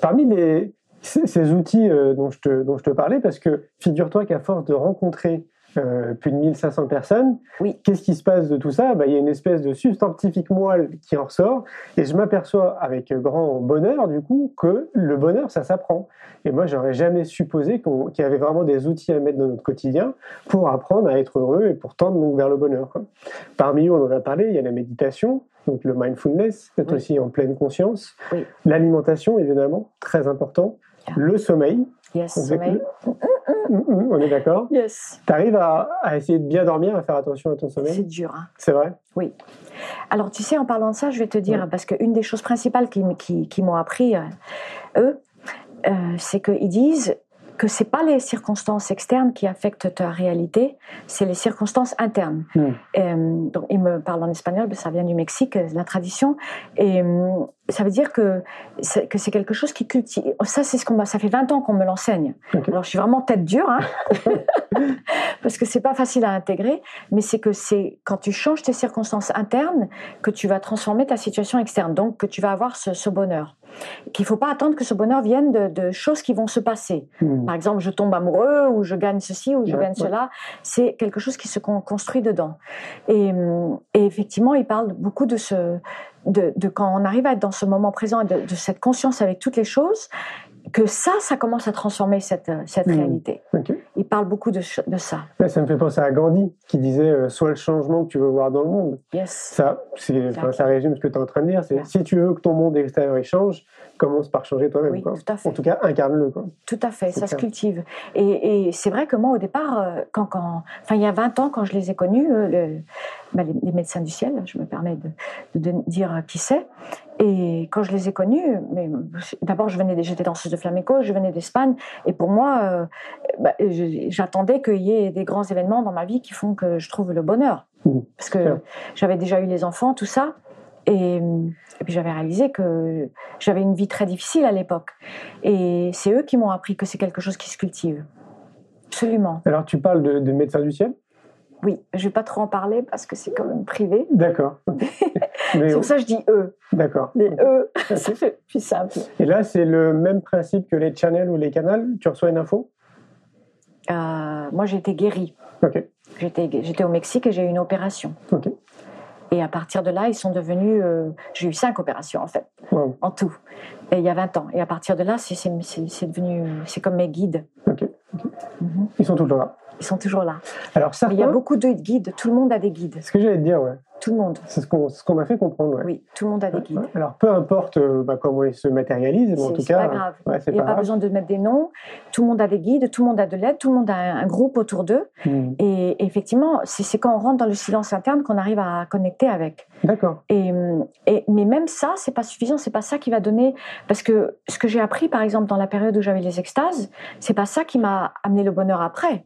Parmi les, ces, ces outils euh, dont, je te, dont je te parlais, parce que figure-toi qu'à force de rencontrer euh, plus de 1500 personnes, Oui. qu'est-ce qui se passe de tout ça? Bah, Il y a une espèce de substantifique moelle qui en ressort, et je m'aperçois avec grand bonheur, du coup, que le bonheur, ça s'apprend. Et moi, j'aurais jamais supposé qu'il y avait vraiment des outils à mettre dans notre quotidien pour apprendre à être heureux et pour tendre donc vers le bonheur. quoi. Parmi eux, on en a parlé, il y a la méditation, donc le mindfulness, être Oui. aussi en pleine conscience, Oui. l'alimentation évidemment, très important, Yeah. le sommeil, Yes, On sommeil. Mm, mm, on est d'accord. Yes. Tu arrives à, à essayer de bien dormir, à faire attention à ton C'est sommeil, dur. hein. c'est vrai Alors, tu sais, en parlant de ça, je vais te dire, Ouais. parce qu'une des choses principales qui, m- qui, qui m'ont appris, euh, eux, euh, c'est qu'ils disent que c'est pas les circonstances externes qui affectent ta réalité, c'est les circonstances internes. Hmm. Euh, donc, ils me parlent en espagnol, mais ça vient du Mexique, euh, la tradition, et euh, ça veut dire que c'est, que c'est quelque chose qui cultive. Ça, c'est ce qu'on m'a- ça fait 20 ans qu'on me l'enseigne. Alors, je suis vraiment tête dure, hein, parce que c'est pas facile à intégrer, mais c'est que c'est quand tu changes tes circonstances internes que tu vas transformer ta situation externe, donc que tu vas avoir ce, ce bonheur. Qu'il faut pas attendre que ce bonheur vienne de, de choses qui vont se passer. Mm. Par exemple, je tombe amoureux ou je gagne ceci ou je Ouais, gagne ouais. cela. C'est quelque chose qui se con- construit dedans. Et, et effectivement, il parle beaucoup de ce, de, de quand on arrive à être dans ce moment présent et de, de cette conscience avec toutes les choses, que ça, ça commence à transformer cette, cette Mhm. réalité. Il parle beaucoup de, ça. Ça me fait penser à Gandhi qui disait euh, Sois le changement que tu veux voir dans le monde. Yes. Ça, enfin, ça résume ce que tu es en train de dire. C'est si tu veux que ton monde extérieur il change, commence par changer toi-même. Oui, quoi. tout à fait. En tout cas, incarne-le. Tout à fait, ça se cultive. Et, et c'est vrai que moi, au départ, euh, quand, quand, il y a 20 ans, quand je les ai connus, euh, le- bah, les, les médecins du ciel, je me permets de, de de dire euh, qui c'est. Et quand je les ai connus, mais d'abord, je venais, j'étais danseuse de flamenco, je venais d'Espagne, et pour moi, euh, bah, j'attendais qu'il y ait des grands événements dans ma vie qui font que je trouve le bonheur, Mhm. parce que j'avais déjà eu les enfants, tout ça, et, et puis j'avais réalisé que j'avais une vie très difficile à l'époque. Et c'est eux qui m'ont appris que c'est quelque chose qui se cultive. Absolument. Alors, tu parles de, de médecin du ciel? Oui, je vais pas trop en parler parce que c'est quand même privé. D'accord. C'est pour ça que je dis eux. d'accord. Les eux, ça fait plus simple. Et là, c'est le même principe que les channels ou les canals. Tu reçois une info? Euh, moi, j'ai été guérie. Ok. J'étais, au Mexique et j'ai eu une opération. Ok. Et à partir de là, ils sont devenus. euh, j'ai eu cinq opérations en fait, Wow. en tout. Et il y a 20 ans. Et à partir de là, c'est, c'est, c'est- c'est devenu. C'est comme mes guides. Ok. Mhm. Ils sont toujours là. Ils sont toujours là. Alors, certains. il y a beaucoup de guides. Tout le monde a des guides. Ce que j'allais te dire, ouais. Tout le monde. C'est ce qu'on ce m'a fait comprendre. Ouais. Oui, tout le monde a des guides. Alors, peu importe euh, bah, comment ils se matérialisent, mais en C'est- tout c'est cas. pas grave. ouais, c'est Il n'y a pas grave. besoin de mettre des noms. Tout le monde a des guides, tout le monde a de l'aide, tout le monde a un, un groupe autour d'eux. Hmm. Et, et effectivement, c'est c'est quand on rentre dans le silence interne qu'on arrive à connecter avec. D'accord. Et, et- mais même ça, c'est pas suffisant. C'est pas ça qui va donner. Parce que ce que j'ai appris, par exemple, dans la période où j'avais les extases, c'est pas ça qui m'a amené le bonheur après.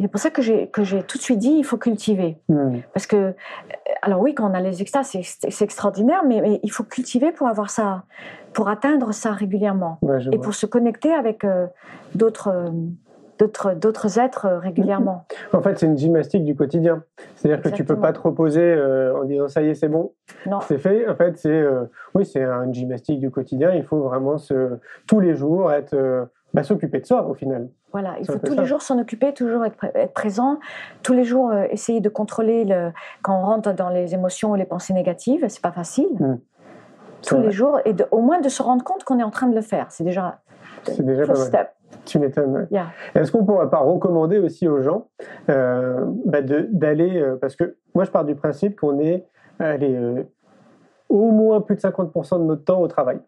C'est pour ça que j'ai tout de suite dit, il faut cultiver. Hmm. Parce que, euh, alors oui, quand on a les extases, c'est extraordinaire, mais, mais il faut cultiver pour avoir ça, pour atteindre ça régulièrement Ouais, et vois. pour se connecter avec euh, d'autres euh, d'autres êtres régulièrement. En fait, c'est une gymnastique du quotidien. C'est-à-dire que tu peux Exactement. pas te reposer euh, en disant ça y est, c'est bon, c'est fait. En fait, c'est euh, oui, c'est une gymnastique du quotidien. Il faut vraiment se tous les jours être euh, bah, s'occuper de soi au final. Voilà, il faut tous ça. les jours s'en occuper, toujours être, pré- être présent, tous les jours euh, essayer de contrôler le quand on rentre dans les émotions ou les pensées négatives, c'est pas facile. C'est Tous les jours et de, au moins de se rendre compte qu'on est en train de le faire, c'est déjà C'est déjà pas first step. Tu m'étonnes. Yeah. Est-ce qu'on pourrait pas recommander aussi aux gens euh, bah, d'aller euh, parce que moi je pars du principe qu'on est allez, euh, au moins plus de 50% de notre temps au travail.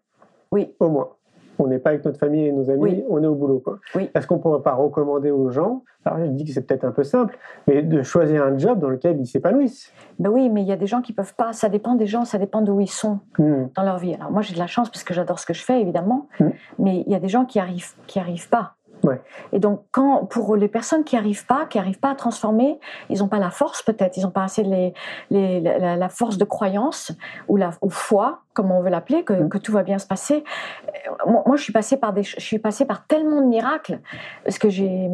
Oui. Au moins. On n'est pas avec notre famille et nos amis, Oui. on est au boulot. Quoi. Oui. Est-ce qu'on pourrait pas recommander aux gens, alors je dis que c'est peut-être un peu simple, mais de choisir un job dans lequel ils s'épanouissent Ben oui, mais il y a des gens qui peuvent pas. Ça dépend des gens, ça dépend d'où ils sont. Hmm. dans leur vie. Alors moi j'ai de la chance parce que j'adore ce que je fais évidemment, Mm. mais il y a des gens qui arrivent qui arrivent pas. Ouais. Et donc quand pour les personnes qui arrivent pas, qui arrivent pas à transformer, ils n'ont pas la force peut-être, ils n'ont pas assez les, les- la, force de croyance ou la ou foi comme on veut l'appeler que, Mm. que tout va bien se passer. Euh, Moi, je suis passée par des je suis passée par tellement de miracles parce que j'ai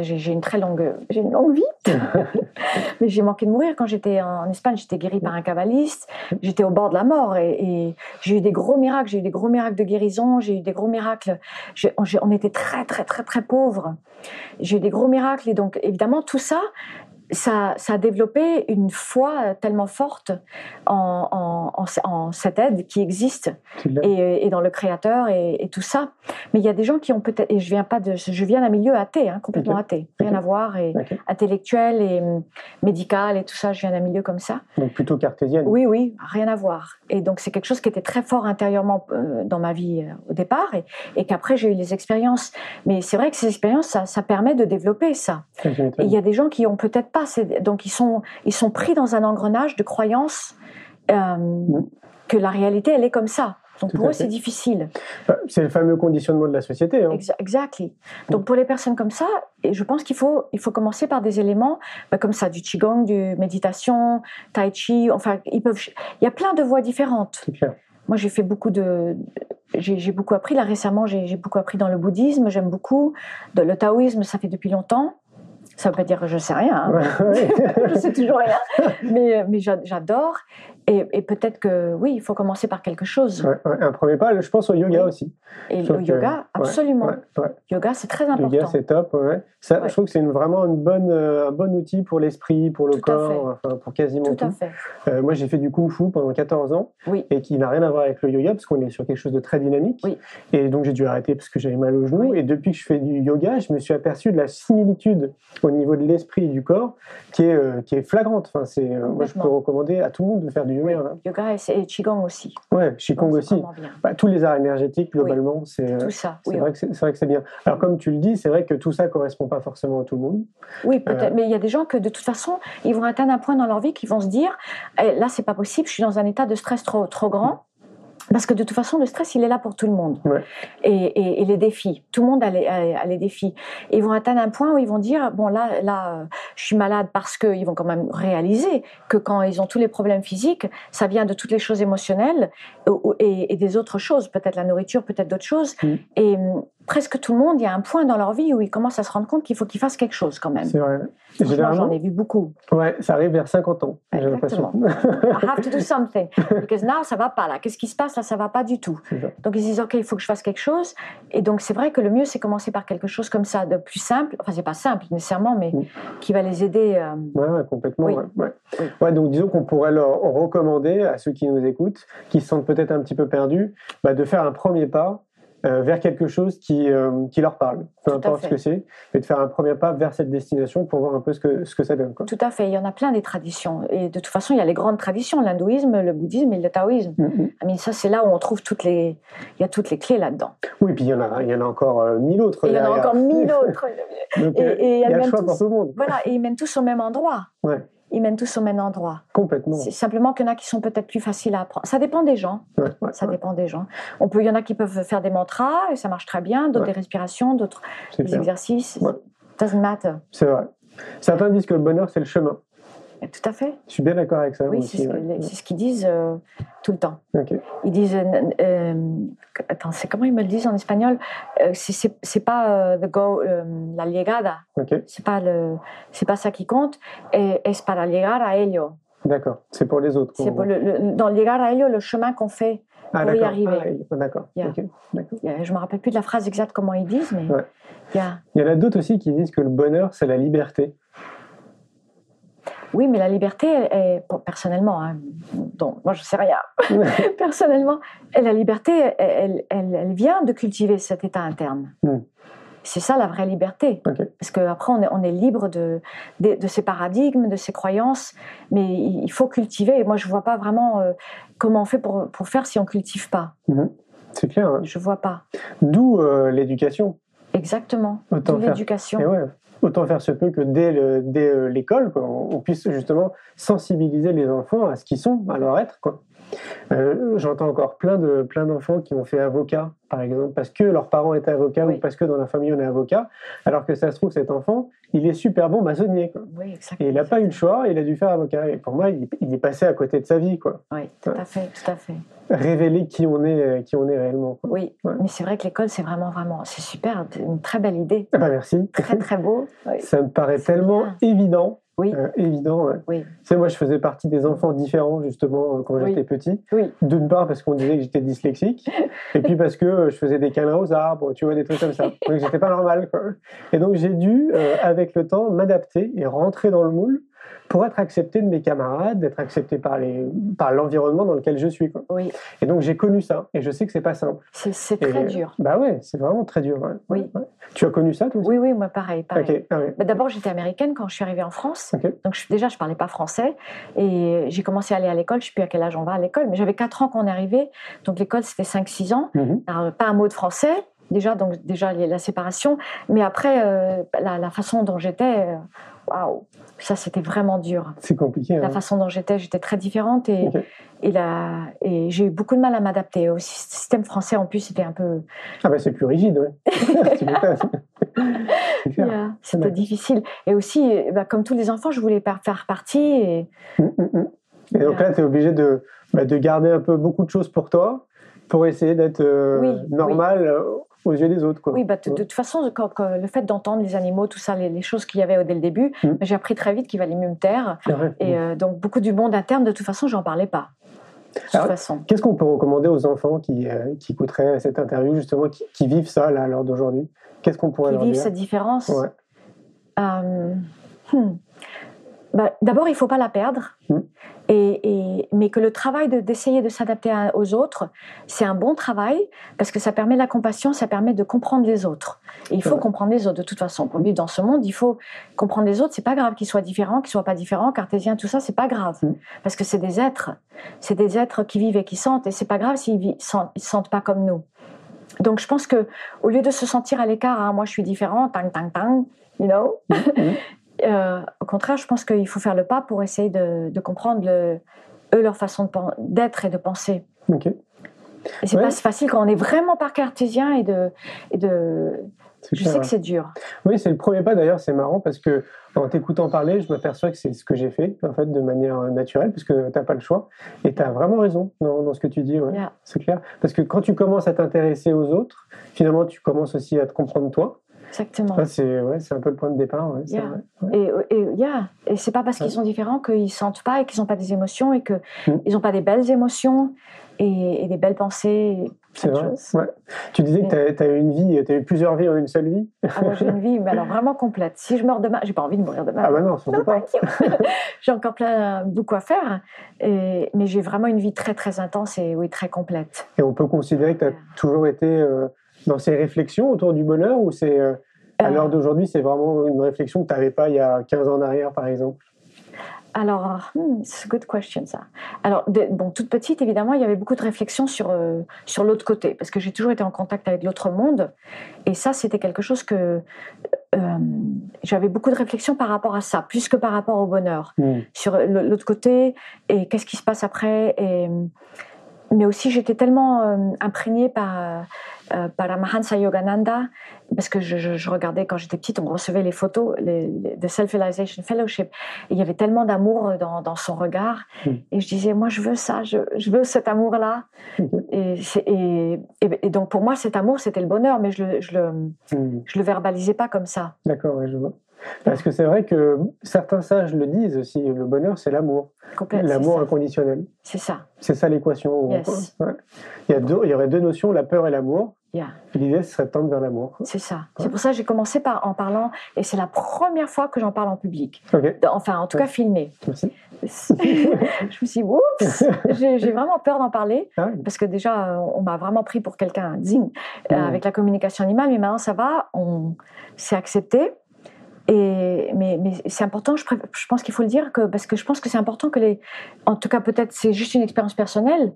j'ai une très longue j'ai une longue vie mais j'ai manqué de mourir quand j'étais en Espagne. J'étais guérie par un kabbaliste. J'étais au bord de la mort et, et j'ai eu des gros miracles. J'ai eu des gros miracles de guérison. J'ai eu des gros miracles. On était très, très, très, très pauvres. J'ai eu des gros miracles et donc évidemment tout ça. Ça, ça a développé une foi tellement forte en, en, en, en cette aide qui existe et, et dans le créateur et, et tout ça. Mais il y a des gens qui ont peut-être et je viens pas de je viens d'un milieu athée, hein, complètement athée, rien à voir et intellectuel et hum, médical et tout ça. Je viens d'un milieu comme ça. Donc plutôt cartésienne. Oui, oui, rien à voir. Et donc c'est quelque chose qui était très fort intérieurement euh, dans ma vie euh, au départ et, et qu'après j'ai eu les expériences. Mais c'est vrai que ces expériences, ça, ça permet de développer ça. Et il y a des gens qui ont peut-être pas, donc ils sont, ils sont pris dans un engrenage de croyances euh, que la réalité elle est comme ça. Donc Tout pour eux c'est difficile. Bah, C'est le fameux conditionnement de la société. hein. Exa- Exactly. Donc pour les personnes comme ça, je pense qu'il faut, il faut commencer par des éléments bah, comme ça, du qigong, du méditation, tai chi. Enfin, ils peuvent. Il y a plein de voies différentes. Clair. Moi, j'ai fait beaucoup de. J'ai beaucoup appris. Là, récemment, j'ai j'ai beaucoup appris dans le bouddhisme. J'aime beaucoup. De, le taoïsme, ça fait depuis longtemps. Ça veut pas dire que je sais rien. hein. Ouais, ouais. je sais toujours rien. Mais, mais j'a- j'adore. Et, et peut-être que, oui, il faut commencer par quelque chose. Ouais, ouais. Un premier pas, je pense au yoga Oui. aussi. Et le yoga, absolument. Ouais. Yoga, c'est très important. yoga, c'est top. Ça. Je trouve que c'est vraiment une bonne, euh, un bon outil pour l'esprit, pour le Tout corps, enfin, pour quasiment Tout tout. à fait. Euh, moi, j'ai fait du kung fu pendant 14 ans Oui. et qui n'a rien à voir avec le yoga parce qu'on est sur quelque chose de très dynamique. Oui. Et donc, j'ai dû arrêter parce que j'avais mal au genou. Oui. Et depuis que je fais du yoga, je me suis aperçu de la similitude au niveau de l'esprit et du corps qui est, euh, qui est flagrante. Enfin, c'est, moi, je peux recommander à tout le monde de faire du yoga. hein. Yoga et, et Qigong aussi. Ouais, Qigong Donc, aussi. Bah, tous les arts énergétiques, globalement, c'est. euh, Tout ça, C'est oui. vrai que c'est c'est vrai que c'est bien. Alors comme tu le dis, c'est vrai que tout ça correspond pas forcément à tout le monde. Oui, peut-être. Euh, Mais il y a des gens que de toute façon, ils vont atteindre un point dans leur vie qu'ils vont se dire eh, là, c'est pas possible, je suis dans un état de stress trop, trop grand. Parce que de toute façon, le stress, il est là pour tout le monde. Ouais. Et, et- et les défis. Tout le monde a les, a- a les défis. Et ils vont atteindre un point où ils vont dire bon, là, là je suis malade parce qu'ils vont quand même réaliser que quand ils ont tous les problèmes physiques, ça vient de toutes les choses émotionnelles et, et des autres choses, peut-être la nourriture, peut-être d'autres choses. Mm. Et presque tout le monde, il y a un point dans leur vie où ils commencent à se rendre compte qu'il faut qu'ils fassent quelque chose quand même. C'est vrai. J'en ai vu beaucoup. ouais, ça arrive vers 50 ans, j'ai l'impression. I have to do something. Because now, ça va pas là. Qu'est-ce qui se passe là? Ça va pas du tout. Donc ils se disent, OK, il faut que je fasse quelque chose. Et donc c'est vrai que le mieux, c'est commencer par quelque chose comme ça, de plus simple. Enfin, c'est pas simple nécessairement, mais qui va les aider. euh, Ouais, ouais, complètement. Oui. Ouais, ouais. Oui. Ouais, donc disons qu'on pourrait leur recommander à ceux qui nous écoutent, qui se sentent peut-être un petit peu perdus, bah, de faire un premier pas euh, vers quelque chose qui, euh, qui leur parle, peu Tout importe ce que c'est, mais de faire un premier pas vers cette destination pour voir un peu ce que, ce que ça donne. Quoi. Tout à fait. Il y en a plein des traditions. Et de toute façon, il y a les grandes traditions l'hindouisme, le bouddhisme et le taoïsme. Mm, mm. Ah, Mais ça, c'est là où on trouve toutes les. Il y a toutes les clés là-dedans. Oui, puis il y en a, il y en a encore euh, mille autres. Et il y en a encore mille autres. Donc, Et- euh, et il y a le choix tous- pour tout le monde. Voilà. Et ils mènent tous au même endroit. Ouais, Ils mènent tous au même endroit. complètement. C'est simplement qu'il y en a qui sont peut-être plus faciles à apprendre. Ça dépend des gens. Ouais, ouais, Ça ouais, dépend des gens. On peut, il y en a qui peuvent faire des mantras et ça marche très bien, d'autres des respirations, d'autres des clair. exercices. Doesn't matter. C'est vrai. Certains disent que le bonheur, c'est le chemin. Tout à fait. Je suis bien d'accord avec ça. Oui, c'est ce, ouais. c'est ce qu'ils disent euh, tout le temps. Ok. Ils disent, euh, euh, attends, c'est comment ils me le disent en espagnol? Euh, c'est- pas euh, the go, la llegada. Ok, C'est pas le, c'est pas ça qui compte. Et es para llegar a ello. d'accord. C'est pour les autres. C'est pour le, le- dans llegar a ello le chemin qu'on fait. ah, pour y arriver. Ah, d'accord. Yeah. ok, d'accord. Il y a- Je me rappelle plus de la phrase exacte comment ils disent, mais Ouais. il y a- Il y en a d'autres aussi qui disent que le bonheur, c'est la liberté. Oui, mais la liberté, elle personnellement, hein, donc moi je sais rien. personnellement, la liberté, elle, elle, vient de cultiver cet état interne. Mm. C'est ça la vraie liberté. Parce qu'après, on est, on est libre de, de, de ces paradigmes, de ces croyances, mais il faut cultiver. Et moi, je vois pas vraiment euh, comment on fait pour, pour faire si on cultive pas. Mhm. C'est clair. hein. Je vois pas. D'où euh, l'éducation. Exactement. Autant D'où l'éducation. Et ouais, autant faire se peut que dès euh, l'école, on, on puisse justement sensibiliser les enfants à ce qu'ils sont, à leur être. Quoi. Euh, J'entends encore plein de plein d'enfants qui ont fait avocat, par exemple, parce que leurs parents étaient avocats Oui. ou parce que dans la famille on est avocat, alors que ça se trouve cet enfant, il est super bon maçonnier. Quoi. Oui, exactement. Et il n'a pas eu le choix, il a dû faire avocat. Et pour moi, il, il est passé à côté de sa vie, quoi. Oui, tout à fait, tout à fait. Révéler qui on est, euh, qui on est réellement. quoi. Oui, Ouais. mais c'est vrai que l'école, c'est vraiment, vraiment, c'est super, une très belle idée. Ah bah merci. Très, très beau. Oui. Ça me paraît tellement bien. évident Oui. euh, évident. ouais. Oui. Tu sais, moi, je faisais partie des enfants différents, justement, euh, quand Oui. j'étais petit. Oui. D'une part, parce qu'on disait que j'étais dyslexique, et puis parce que euh, je faisais des câlins aux arbres, tu vois, des trucs comme ça. Donc, j'étais pas normal, quoi. Et donc, j'ai dû, euh, avec le temps, m'adapter et rentrer dans le moule pour être accepté de mes camarades, d'être accepté par les, par l'environnement dans lequel je suis, quoi. Oui, Et donc, j'ai connu ça, et je sais que c'est pas simple. c'est Et- très dur. Bah ouais, c'est vraiment très dur. ouais. Oui. Ouais. Tu as connu ça, toi aussi? Oui, oui, moi pareil, pareil. Ah ouais. Bah, D'abord, j'étais américaine quand je suis arrivée en France. Donc je, déjà, je parlais pas français et j'ai commencé à aller à l'école. Je sais plus à quel âge on va à l'école, mais j'avais 4 ans quand on est arrivé. Donc l'école, c'était 5-6 ans. Mhm. Alors, pas un mot de français, déjà, donc déjà la séparation. Mais après, euh, la, la façon dont j'étais, euh, waouh, ça c'était vraiment dur. C'est compliqué. La hein. façon dont j'étais, j'étais très différente et, Ok. et, la- et j'ai eu beaucoup de mal à m'adapter. Au système français, en plus, c'était un peu. Ah bah c'est plus rigide, ouais. Yeah, c'était difficile. Et aussi, bah, comme tous les enfants, je voulais pas faire partie. Et, Hum, hum, hum. Et donc là, tu es obligé de, bah, de garder un peu beaucoup de choses pour toi, pour essayer d'être euh, Oui, normal aux yeux des autres. Quoi. Oui, bah, de, de toute façon, quand- quand le fait d'entendre les animaux, tout ça, les, les choses qu'il y avait dès le début, Mm. bah, j'ai appris très vite qu'il valait mieux me taire. Et euh, donc, beaucoup du monde interne, de toute façon, j'en parlais pas. Qu'est-ce qu'on peut recommander aux enfants qui, euh, qui écouteraient cette interview, justement, qui, qui vivent ça là, à l'heure d'aujourd'hui? Qu'est-ce qu'on pourrait Qui leur vivent dire? cette différence? Ouais. Euh, hmm. Bah, D'abord, il faut pas la perdre. Mm. Et, et- mais que le travail de- d'essayer de, s'adapter aux autres, c'est un bon travail parce que ça permet la compassion, ça permet de comprendre les autres. Et il faut comprendre les autres de toute façon. Pour vivre dans ce monde, il faut comprendre les autres. C'est pas grave qu'ils soient différents, qu'ils soient pas différents, cartésiens, tout ça, c'est pas grave Mm. parce que c'est des êtres. C'est des êtres qui vivent et qui sentent. Et c'est pas grave s'ils vi- sentent- pas comme nous. Donc je pense que au lieu de se sentir à l'écart, hein, moi je suis différent, tang tang tang, you know? Mhm. Euh, au contraire, je pense qu'il faut faire le pas pour essayer de, de comprendre le- eux leur façon d'être et de penser. Ok, Et c'est Ouais. pas facile quand on est vraiment par cartésien et de, et de. Je clair, sais ouais. que c'est dur. Oui, c'est le premier pas d'ailleurs, c'est marrant parce que en t'écoutant parler, je m'aperçois que c'est ce que j'ai fait en fait de manière euh, naturelle parce que t'as pas le choix et tu as vraiment raison dans, dans ce que tu dis, ouais. Yeah. c'est clair. Parce que quand tu commences à t'intéresser aux autres, finalement tu commences aussi à te comprendre toi. Exactement. Ça, c'est ouais, un peu le point de départ. ouais, c'est Yeah. vrai. Ouais. Et, et, yeah. et c'est pas parce qu'ils sont différents qu'ils sentent pas et qu'ils n'ont pas des émotions et qu'ils Mm. n'ont pas des belles émotions et, et des belles pensées. C'est vrai. ouais. Tu disais que tu as, eu une vie, tu as eu plusieurs vies en une seule vie. Ah, moi, j'ai une vie mais alors vraiment complète. Si je meurs demain, j'ai pas envie de mourir demain. Ah bah non, surtout pas. j'ai encore plein, beaucoup à faire, et, mais j'ai vraiment une vie très très intense et oui très complète. Et on peut considérer que tu as toujours été euh, dans ces réflexions autour du bonheur ou c'est euh, à Euh, l'heure d'aujourd'hui, c'est vraiment une réflexion que tu n'avais pas il y a 15 ans en arrière, par exemple? Alors, hmm, c'est a good question ça. Alors, de- bon, toute petite, évidemment, il y avait beaucoup de réflexions sur, euh, sur l'autre côté, parce que j'ai toujours été en contact avec l'autre monde, et ça, c'était quelque chose que euh, j'avais beaucoup de réflexions par rapport à ça, plus que par rapport au bonheur. Hmm. sur l'autre côté et qu'est-ce qui se passe après. Et, mais aussi, j'étais tellement euh, imprégnée par, euh, euh, par Ramahansa Yogananda, parce que je, je- je regardais quand j'étais petite, on recevait les photos les, les- de Self-Realization Fellowship, et il y avait tellement d'amour dans, dans son regard, Mm. et je disais, moi, je veux ça, je, je veux cet amour-là. Ok. Et, et, et- et donc, pour moi, cet amour, c'était le bonheur, mais je le, je le, Hmm. je le verbalisais pas comme ça. D'accord, ouais, je vois. Parce que c'est vrai que certains sages le disent aussi, le bonheur, c'est l'amour. C'est L'amour inconditionnel. C'est ça. C'est ça l'équation. Yes. Ouais. Il, y a deux, il y aurait deux notions, la peur et l'amour. Yeah. L'idée, ce serait de tendre vers l'amour. C'est ça. C'est pour ça que j'ai commencé par en parlant, et c'est la première fois que j'en parle en public. Enfin, en tout cas, filmé. merci. je me suis dit, oups, j'ai vraiment peur d'en parler, Ah oui. parce que déjà, on m'a vraiment pris pour quelqu'un zing euh, avec la communication animale, mais maintenant ça va, on s'est accepté. Et, mais mais c'est important, je, pense qu'il faut le dire, que, parce que je pense que c'est important que les. En tout cas, peut-être c'est juste une expérience personnelle,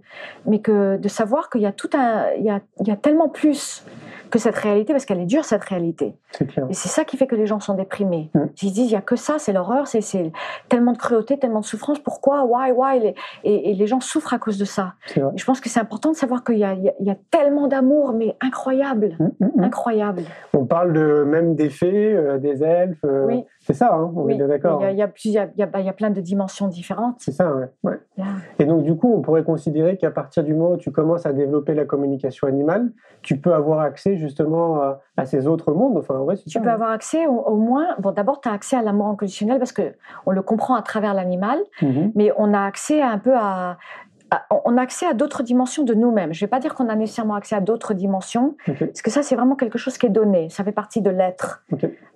mais que de savoir qu'il y a tout un. Il y a, il y a tellement plus que cette réalité, parce qu'elle est dure, cette réalité. Clair. Et c'est ça qui fait que les gens sont déprimés. Mm. Ils se disent, il n'y a que ça, c'est l'horreur, c'est- tellement de cruauté, tellement de souffrance, pourquoi, why, why? Les- et, et les gens souffrent à cause de ça. Je pense que c'est important de savoir qu'il y, a- y y tellement d'amour, mais incroyable, hum, hum. incroyable. On parle de, même des fées, euh, des elfes. euh, Oui. C'est ça, hein, on Oui, est bien d'accord. Il y a, y y y plein de dimensions différentes. C'est ça, ouais. ouais. Yeah. Et donc, du coup, on pourrait considérer qu'à partir du moment où tu commences à développer la communication animale, tu peux avoir accès justement à, à ces autres mondes. Enfin, ouais, c'est Tu ça, peux ouais. avoir accès au, au moins. Bon, d'abord, tu as accès à l'amour inconditionnel parce que on le comprend à travers l'animal, Mhm. mais on a accès un peu à. À- on a accès à d'autres dimensions de nous-mêmes. Je ne vais pas dire qu'on a nécessairement accès à d'autres dimensions, parce que ça, c'est vraiment quelque chose qui est donné. Ça fait partie de l'être.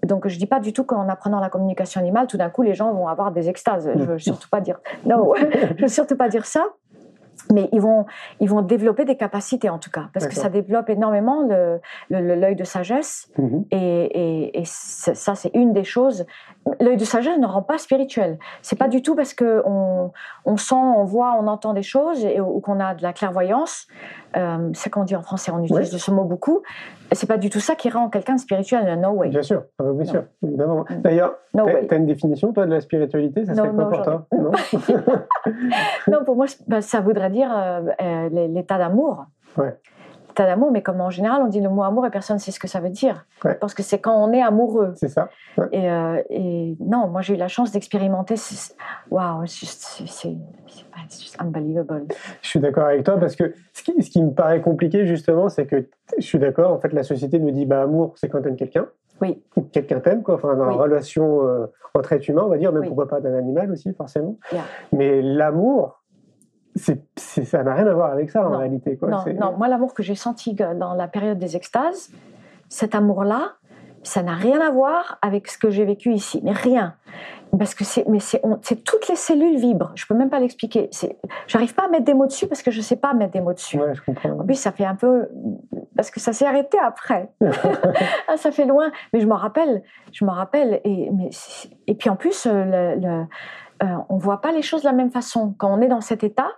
Donc, je dis pas du tout qu'en apprenant la communication animale, tout d'un coup, les gens vont avoir des extases. Je Mm. veux surtout pas dire. Non, je veux surtout pas dire ça. Mais ils vont, ils vont développer des capacités en tout cas, parce que ça développe énormément le- le- le- l'œil de sagesse. Mhm. Et, et- ça, c'est une des choses. L'œil de sagesse ne rend pas spirituel. C'est pas du tout parce que on, on sent, on voit, on entend des choses et, ou qu'on a de la clairvoyance. Euh, c'est qu'on dit en français, on utilise ce mot beaucoup. C'est pas du tout ça qui rend quelqu'un spirituel. No way. Bien sûr, ah bah, bien Non. sûr, évidemment. Mm. D'ailleurs, No way. t'as une définition, toi, de la spiritualité? Ça serait quoi non, pour toi? Non Non, pour moi, ben, ça voudrait dire euh, euh, l'état d'amour. Ouais. L'état d'amour, mais comme en général, on dit le mot amour et personne ne sait ce que ça veut dire. Ouais. Parce que c'est quand on est amoureux. C'est ça. Et, euh, et non, moi j'ai eu la chance d'expérimenter. Waouh, c'est juste, unbelievable. Je suis d'accord avec toi parce que ce qui, ce qui me paraît compliqué justement, c'est que je suis d'accord. En fait, la société nous dit bah amour, c'est quand t'aimes quelqu'un, Oui, ou que quelqu'un t'aime, quoi. Enfin, dans Oui. la relation euh, entre êtres humains, on va dire, même Oui. pourquoi pas d'un animal aussi, forcément. Yeah. Mais l'amour, ça n'a rien à voir avec ça en réalité, quoi. non, moi l'amour que j'ai senti dans la période des extases, cet amour-là, ça n'a rien à voir avec ce que j'ai vécu ici, mais rien. Parce que c'est, mais c'est, toutes les cellules vibrent. Je peux même pas l'expliquer. C'est, j'arrive pas à mettre des mots dessus parce que je sais pas mettre des mots dessus. Ouais, je comprends. En plus, ça fait un peu. Parce que ça s'est arrêté après. ah, ça fait loin. Mais je m'en rappelle. Je m'en rappelle. Et, mais, et puis en plus, le, le- euh, on voit pas les choses de la même façon. Quand on est dans cet état,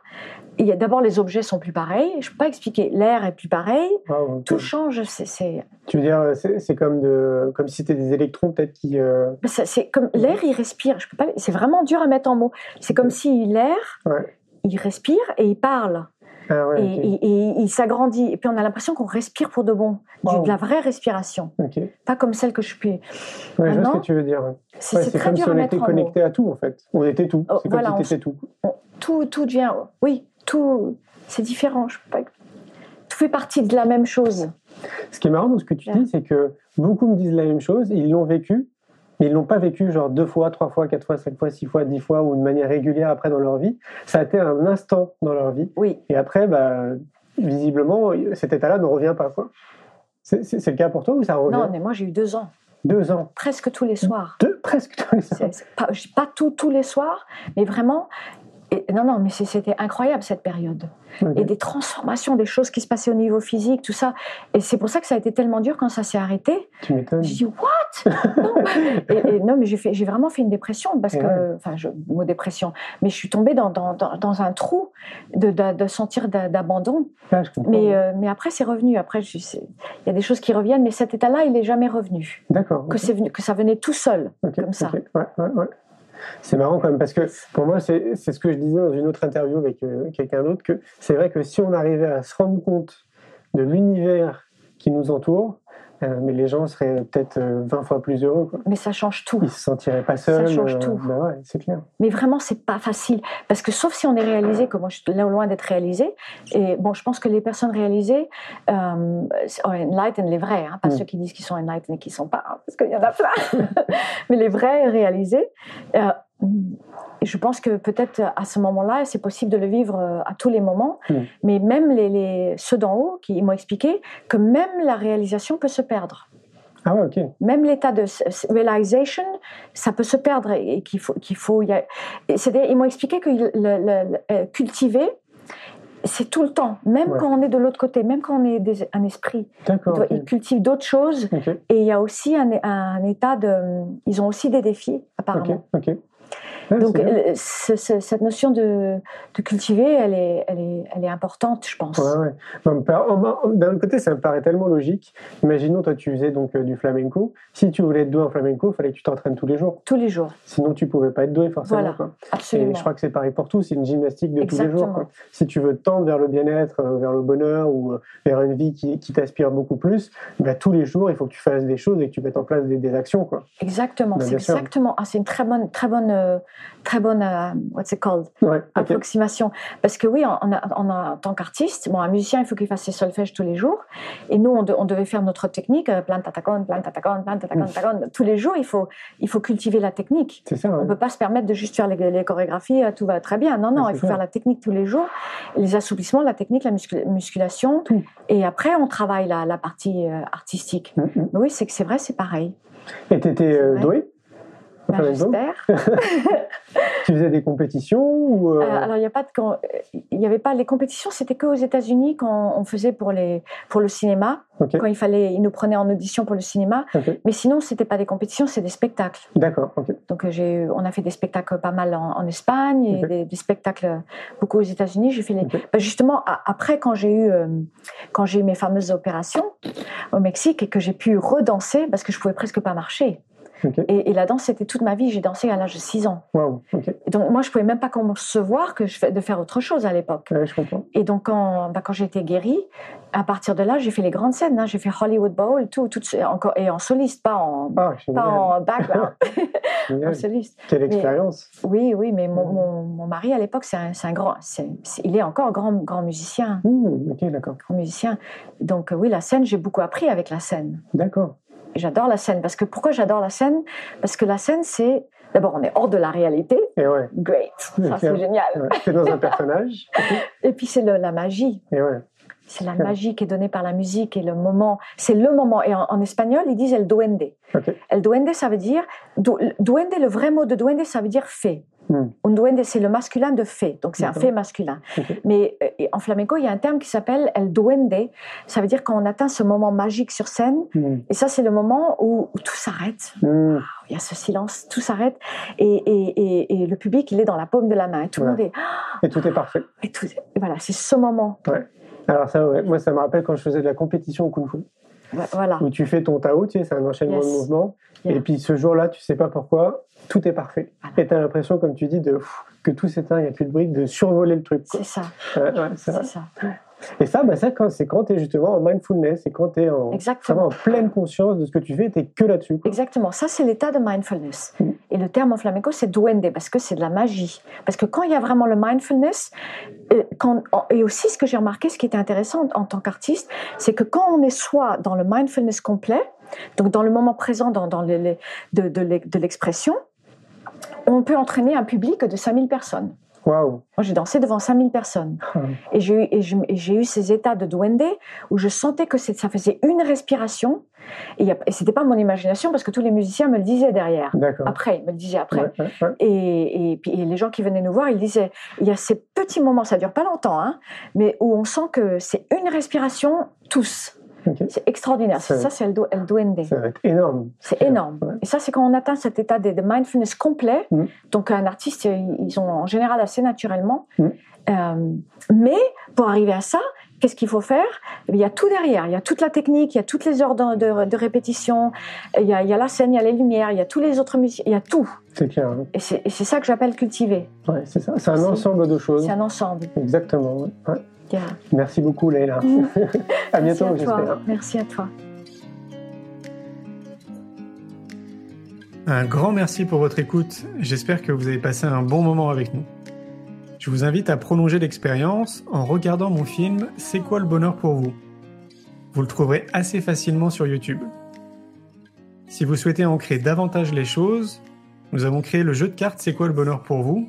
il y a d'abord les objets sont plus pareils. Je peux pas expliquer. L'air est plus pareil. Wow, Tout change. C'est, Tu veux dire, c'est, comme, de, comme si c'était des électrons peut-être qui. euh, c'est- c'est comme l'air, il respire. Je peux pas. C'est vraiment dur à mettre en mots. C'est comme si l'air, Ouais. il respire et il parle. Ah ouais, Et, ok. et- et il s'agrandit. Et puis on a l'impression qu'on respire pour de bon. Wow. De la vraie respiration. Ouais, Pas comme celle que je puis. je vois ce que tu veux dire. ouais. C'est Ouais, comme dur si on était connecté à tout en fait. On était tout. Oh, c'est voilà, comme on si t'étais tout. Tout, tout devient. Oui, tout. C'est différent. Je peux pas- Tout fait partie de la même chose. Ce qui est marrant dans ce que tu Ouais. dis, c'est que beaucoup me disent la même chose, ils l'ont vécu, mais ils l'ont pas vécu genre deux fois, trois fois, quatre fois, cinq fois, six fois, dix fois ou de manière régulière après dans leur vie. Ça a été un instant dans leur vie. Oui. Et après, bah, visiblement, cet état-là ne revient pas. quoi. C'est c'est- c'est le cas pour toi ou ça revient? Non, mais moi j'ai eu deux ans, Deux ans. presque tous les soirs. Deux, presque tous les. C'est- c'est pas, pas tout, tous les soirs, mais vraiment. Et- non, non, mais c'était incroyable cette période. Et des transformations, des choses qui se passaient au niveau physique, tout ça. Et c'est pour ça que ça a été tellement dur quand ça s'est arrêté. Tu m'étonnes. J'ai dit, what? Non. Et, et non, mais j'ai vraiment fait une dépression parce Et que, ouais. enfin, je, mot dépression, mais je suis tombée dans, dans, dans, dans un trou de, de, de sentir d'a- d'abandon. Ah. Mais, euh, mais après, c'est revenu. Après, il y a des choses qui reviennent, mais cet état-là, il n'est jamais revenu. D'accord. Que, venu, que ça venait tout seul, comme ça. Ouais, ouais, ouais. C'est marrant quand même parce que pour moi, c'est ce que je disais dans une autre interview avec euh, quelqu'un d'autre que c'est vrai que si on arrivait à se rendre compte de l'univers qui nous entoure, euh, mais les gens seraient peut-être euh, 20 fois plus heureux. Quoi. Mais ça change tout. Ils se sentiraient pas seuls. change tout. bah ouais, c'est clair. Mais vraiment, c'est pas facile. Parce que sauf si on est réalisé, comme moi je suis loin d'être réalisé, et bon, je pense que les personnes réalisées, euh, enlightened, les vrais, hein, pas Mm. ceux qui disent qu'ils sont enlightened et qui sont pas, hein, parce qu'il y en a plein, mais les vrais réalisés, euh, je pense que peut-être à ce moment-là, c'est possible de le vivre euh, à tous les moments, Mm. mais même les, les- ceux d'en haut qui m'ont expliqué que même la réalisation peut se perdre Ah ouais, ok. même l'état de realization, ça peut se perdre et qu'il faut, qu'il faut y a- et c'est-à-dire, ils m'ont expliqué que le, le- le- euh, cultiver, c'est tout le temps, même Ouais. quand on est de l'autre côté, même quand on est des- un esprit. D'accord. ils cultivent d'autres choses Ok, et il y a aussi un, un état de. Ils ont aussi des défis, apparemment. ok, ok. Donc, euh, ce- ce- cette notion de, de cultiver, elle est, elle, est, elle est importante, je pense. Ouais, ouais. D'un autre côté, ça me paraît tellement logique. Imaginons, toi, tu faisais donc euh, du flamenco. Si tu voulais être doué en flamenco, il fallait que tu t'entraînes tous les jours. Tous les jours, Sinon, tu pouvais pas être doué forcément. Voilà. quoi. absolument. Et je crois que c'est pareil pour tout. C'est une gymnastique de tous les jours. Quoi. Si tu veux tendre vers le bien-être, euh, vers le bonheur ou euh, vers une vie qui, qui t'aspire beaucoup plus, bah, tous les jours, il faut que tu fasses des choses et que tu mettes en place des, des actions. Quoi. Exactement, Bah, c'est exactement. Ah, c'est une très bonne, très bonne euh, très bonne, euh, what's it called, Ouais, approximation. Parce que oui, on a, on a- en tant qu'artiste, bon, un musicien, il faut qu'il fasse ses solfèges tous les jours. Et nous, on, de- on devait faire notre technique, euh, tatacon, plein de tatacon, Mm. tatacon. Tous les jours, il faut, il faut cultiver la technique. On ne peut pas se permettre de juste faire les, les chorégraphies, euh, tout va très bien. Non, non, il faut ça. faire la technique tous les jours, les assouplissements, la technique, la muscul- musculation. Tout. Et après, on travaille la, la partie euh, artistique. Mm, mm. Mais oui, c'est que c'est vrai, c'est pareil. Et tu étais doué? Ben, J'espère. Tu faisais des compétitions ou euh, Euh, alors, il n'y a pas de, quand- il y avait pas les compétitions, c'était que aux États-Unis quand on faisait pour les pour le cinéma, quand il fallait, ils nous prenaient en audition pour le cinéma. Mais sinon, c'était pas des compétitions, c'est des spectacles. D'accord, ok. Donc, euh, j'ai, on a fait des spectacles pas mal en, en Espagne et des, des spectacles beaucoup aux États-Unis. J'ai fait les. Ben, justement, a- après, quand j'ai eu euh, quand j'ai eu mes fameuses opérations au Mexique et que j'ai pu redanser parce que je pouvais presque pas marcher. Et, et la danse, c'était toute ma vie. J'ai dansé à l'âge de 6 ans. Et donc, moi, je pouvais même pas concevoir que je de faire autre chose à l'époque. Ouais, je comprends. Et donc, quand, bah, quand j'ai été guérie, à partir de là, j'ai fait les grandes scènes. hein. J'ai fait Hollywood Bowl, tout, tout, encore, et en soliste, pas en, Ah, pas en background, en soliste. Quelle expérience. Oui, oui, mais mon, mon, mon mari à l'époque, c'est un, un grand, il est encore grand, grand musicien, ok, d'accord. grand musicien. Donc oui, la scène, j'ai beaucoup appris avec la scène. D'accord. J'adore la scène parce que pourquoi j'adore la scène? Parce que la scène, c'est d'abord on est hors de la réalité, Et ouais, great, ça c'est- c'est génial. ouais. t'es dans un personnage. Et puis c'est la magie. Et ouais, C'est la magie qui est donnée par la musique et le moment. C'est le moment. Et en, en espagnol, ils disent el duende. El duende, ça veut dire. du- Duende, le vrai mot de duende, ça veut dire fée. Hmm. Un duende, c'est le masculin de fée. Donc c'est un fée masculin. Mais euh, en flamenco, il y a un terme qui s'appelle el duende. Ça veut dire quand on atteint ce moment magique sur scène. Hmm. Et ça, c'est le moment où, où tout s'arrête. Hmm. Il y a ce silence, tout s'arrête. Et, et, et, et le public, il est dans la paume de la main. Et tout le Ouais. monde est. Et tout est parfait. Et tout, voilà, c'est ce moment. Alors ça, ouais, moi, ça me rappelle quand je faisais de la compétition au Kung Fu, Voilà. où tu fais ton Tao, tu sais, c'est un enchaînement Yes. de mouvements. Yeah. Et puis ce jour-là, tu sais pas pourquoi, tout est parfait. Voilà. Et tu as l'impression, comme tu dis, de, pff, que tout s'éteint, il n'y a plus de briques, de survoler le truc. ça. Ouais. C'est ça. Et ça, bah, ça c'est quand tu es justement en mindfulness, c'est quand tu es en, en pleine conscience de ce que tu fais, tu que là-dessus. Exactement, ça c'est l'état de mindfulness. Mm. Et le terme en flamenco c'est duende parce que c'est de la magie. Parce que quand il y a vraiment le mindfulness, euh, quand, et aussi ce que j'ai remarqué, ce qui était intéressant en tant qu'artiste, c'est que quand on est soit dans le mindfulness complet, donc dans le moment présent, dans, dans les- les- de, de l'e- de l'expression, on peut entraîner un public de 5000 personnes. Moi, j'ai dansé devant 5000 personnes. Et j'ai eu, ces états de duende où je sentais que ça faisait une respiration. Et, et c'était pas mon imagination parce que tous les musiciens me le disaient derrière. Après, ils me le disaient après. Ouais, ouais, ouais. Et, et puis et les gens qui venaient nous voir, ils disaient, il y a ces petits moments, ça dure pas longtemps, hein, mais où on sent que c'est une respiration tous. C'est extraordinaire. Ça- C'est ça, c'est le, du- duende. Ça va être énorme. C'est énorme. Ouais. Et ça, c'est quand on atteint cet état de, de mindfulness complet. Mm. Donc, un artiste, ils ont en général assez naturellement. Mm. Euh, mais pour arriver à ça, qu'est-ce qu'il faut faire? Eh Il y a tout derrière. Il y a toute la technique, il y a toutes les heures de, de- de répétition, il y, a, il y a la scène, il y a les lumières, il y a tous les autres musiciens, il y a tout. C'est clair. hein. Et c'est ça que j'appelle cultiver. Ouais, c'est ça. C'est un ensemble de choses. C'est un ensemble. Exactement. ouais. Yeah. Merci beaucoup, Leïla. Mm. à Merci bientôt, j'espère. Merci à toi. Un grand merci pour votre écoute. J'espère que vous avez passé un bon moment avec nous. Je vous invite à prolonger l'expérience en regardant mon film C'est quoi le bonheur pour vous? Vous le trouverez assez facilement sur YouTube. Si vous souhaitez ancrer davantage les choses, nous avons créé le jeu de cartes C'est quoi le bonheur pour vous?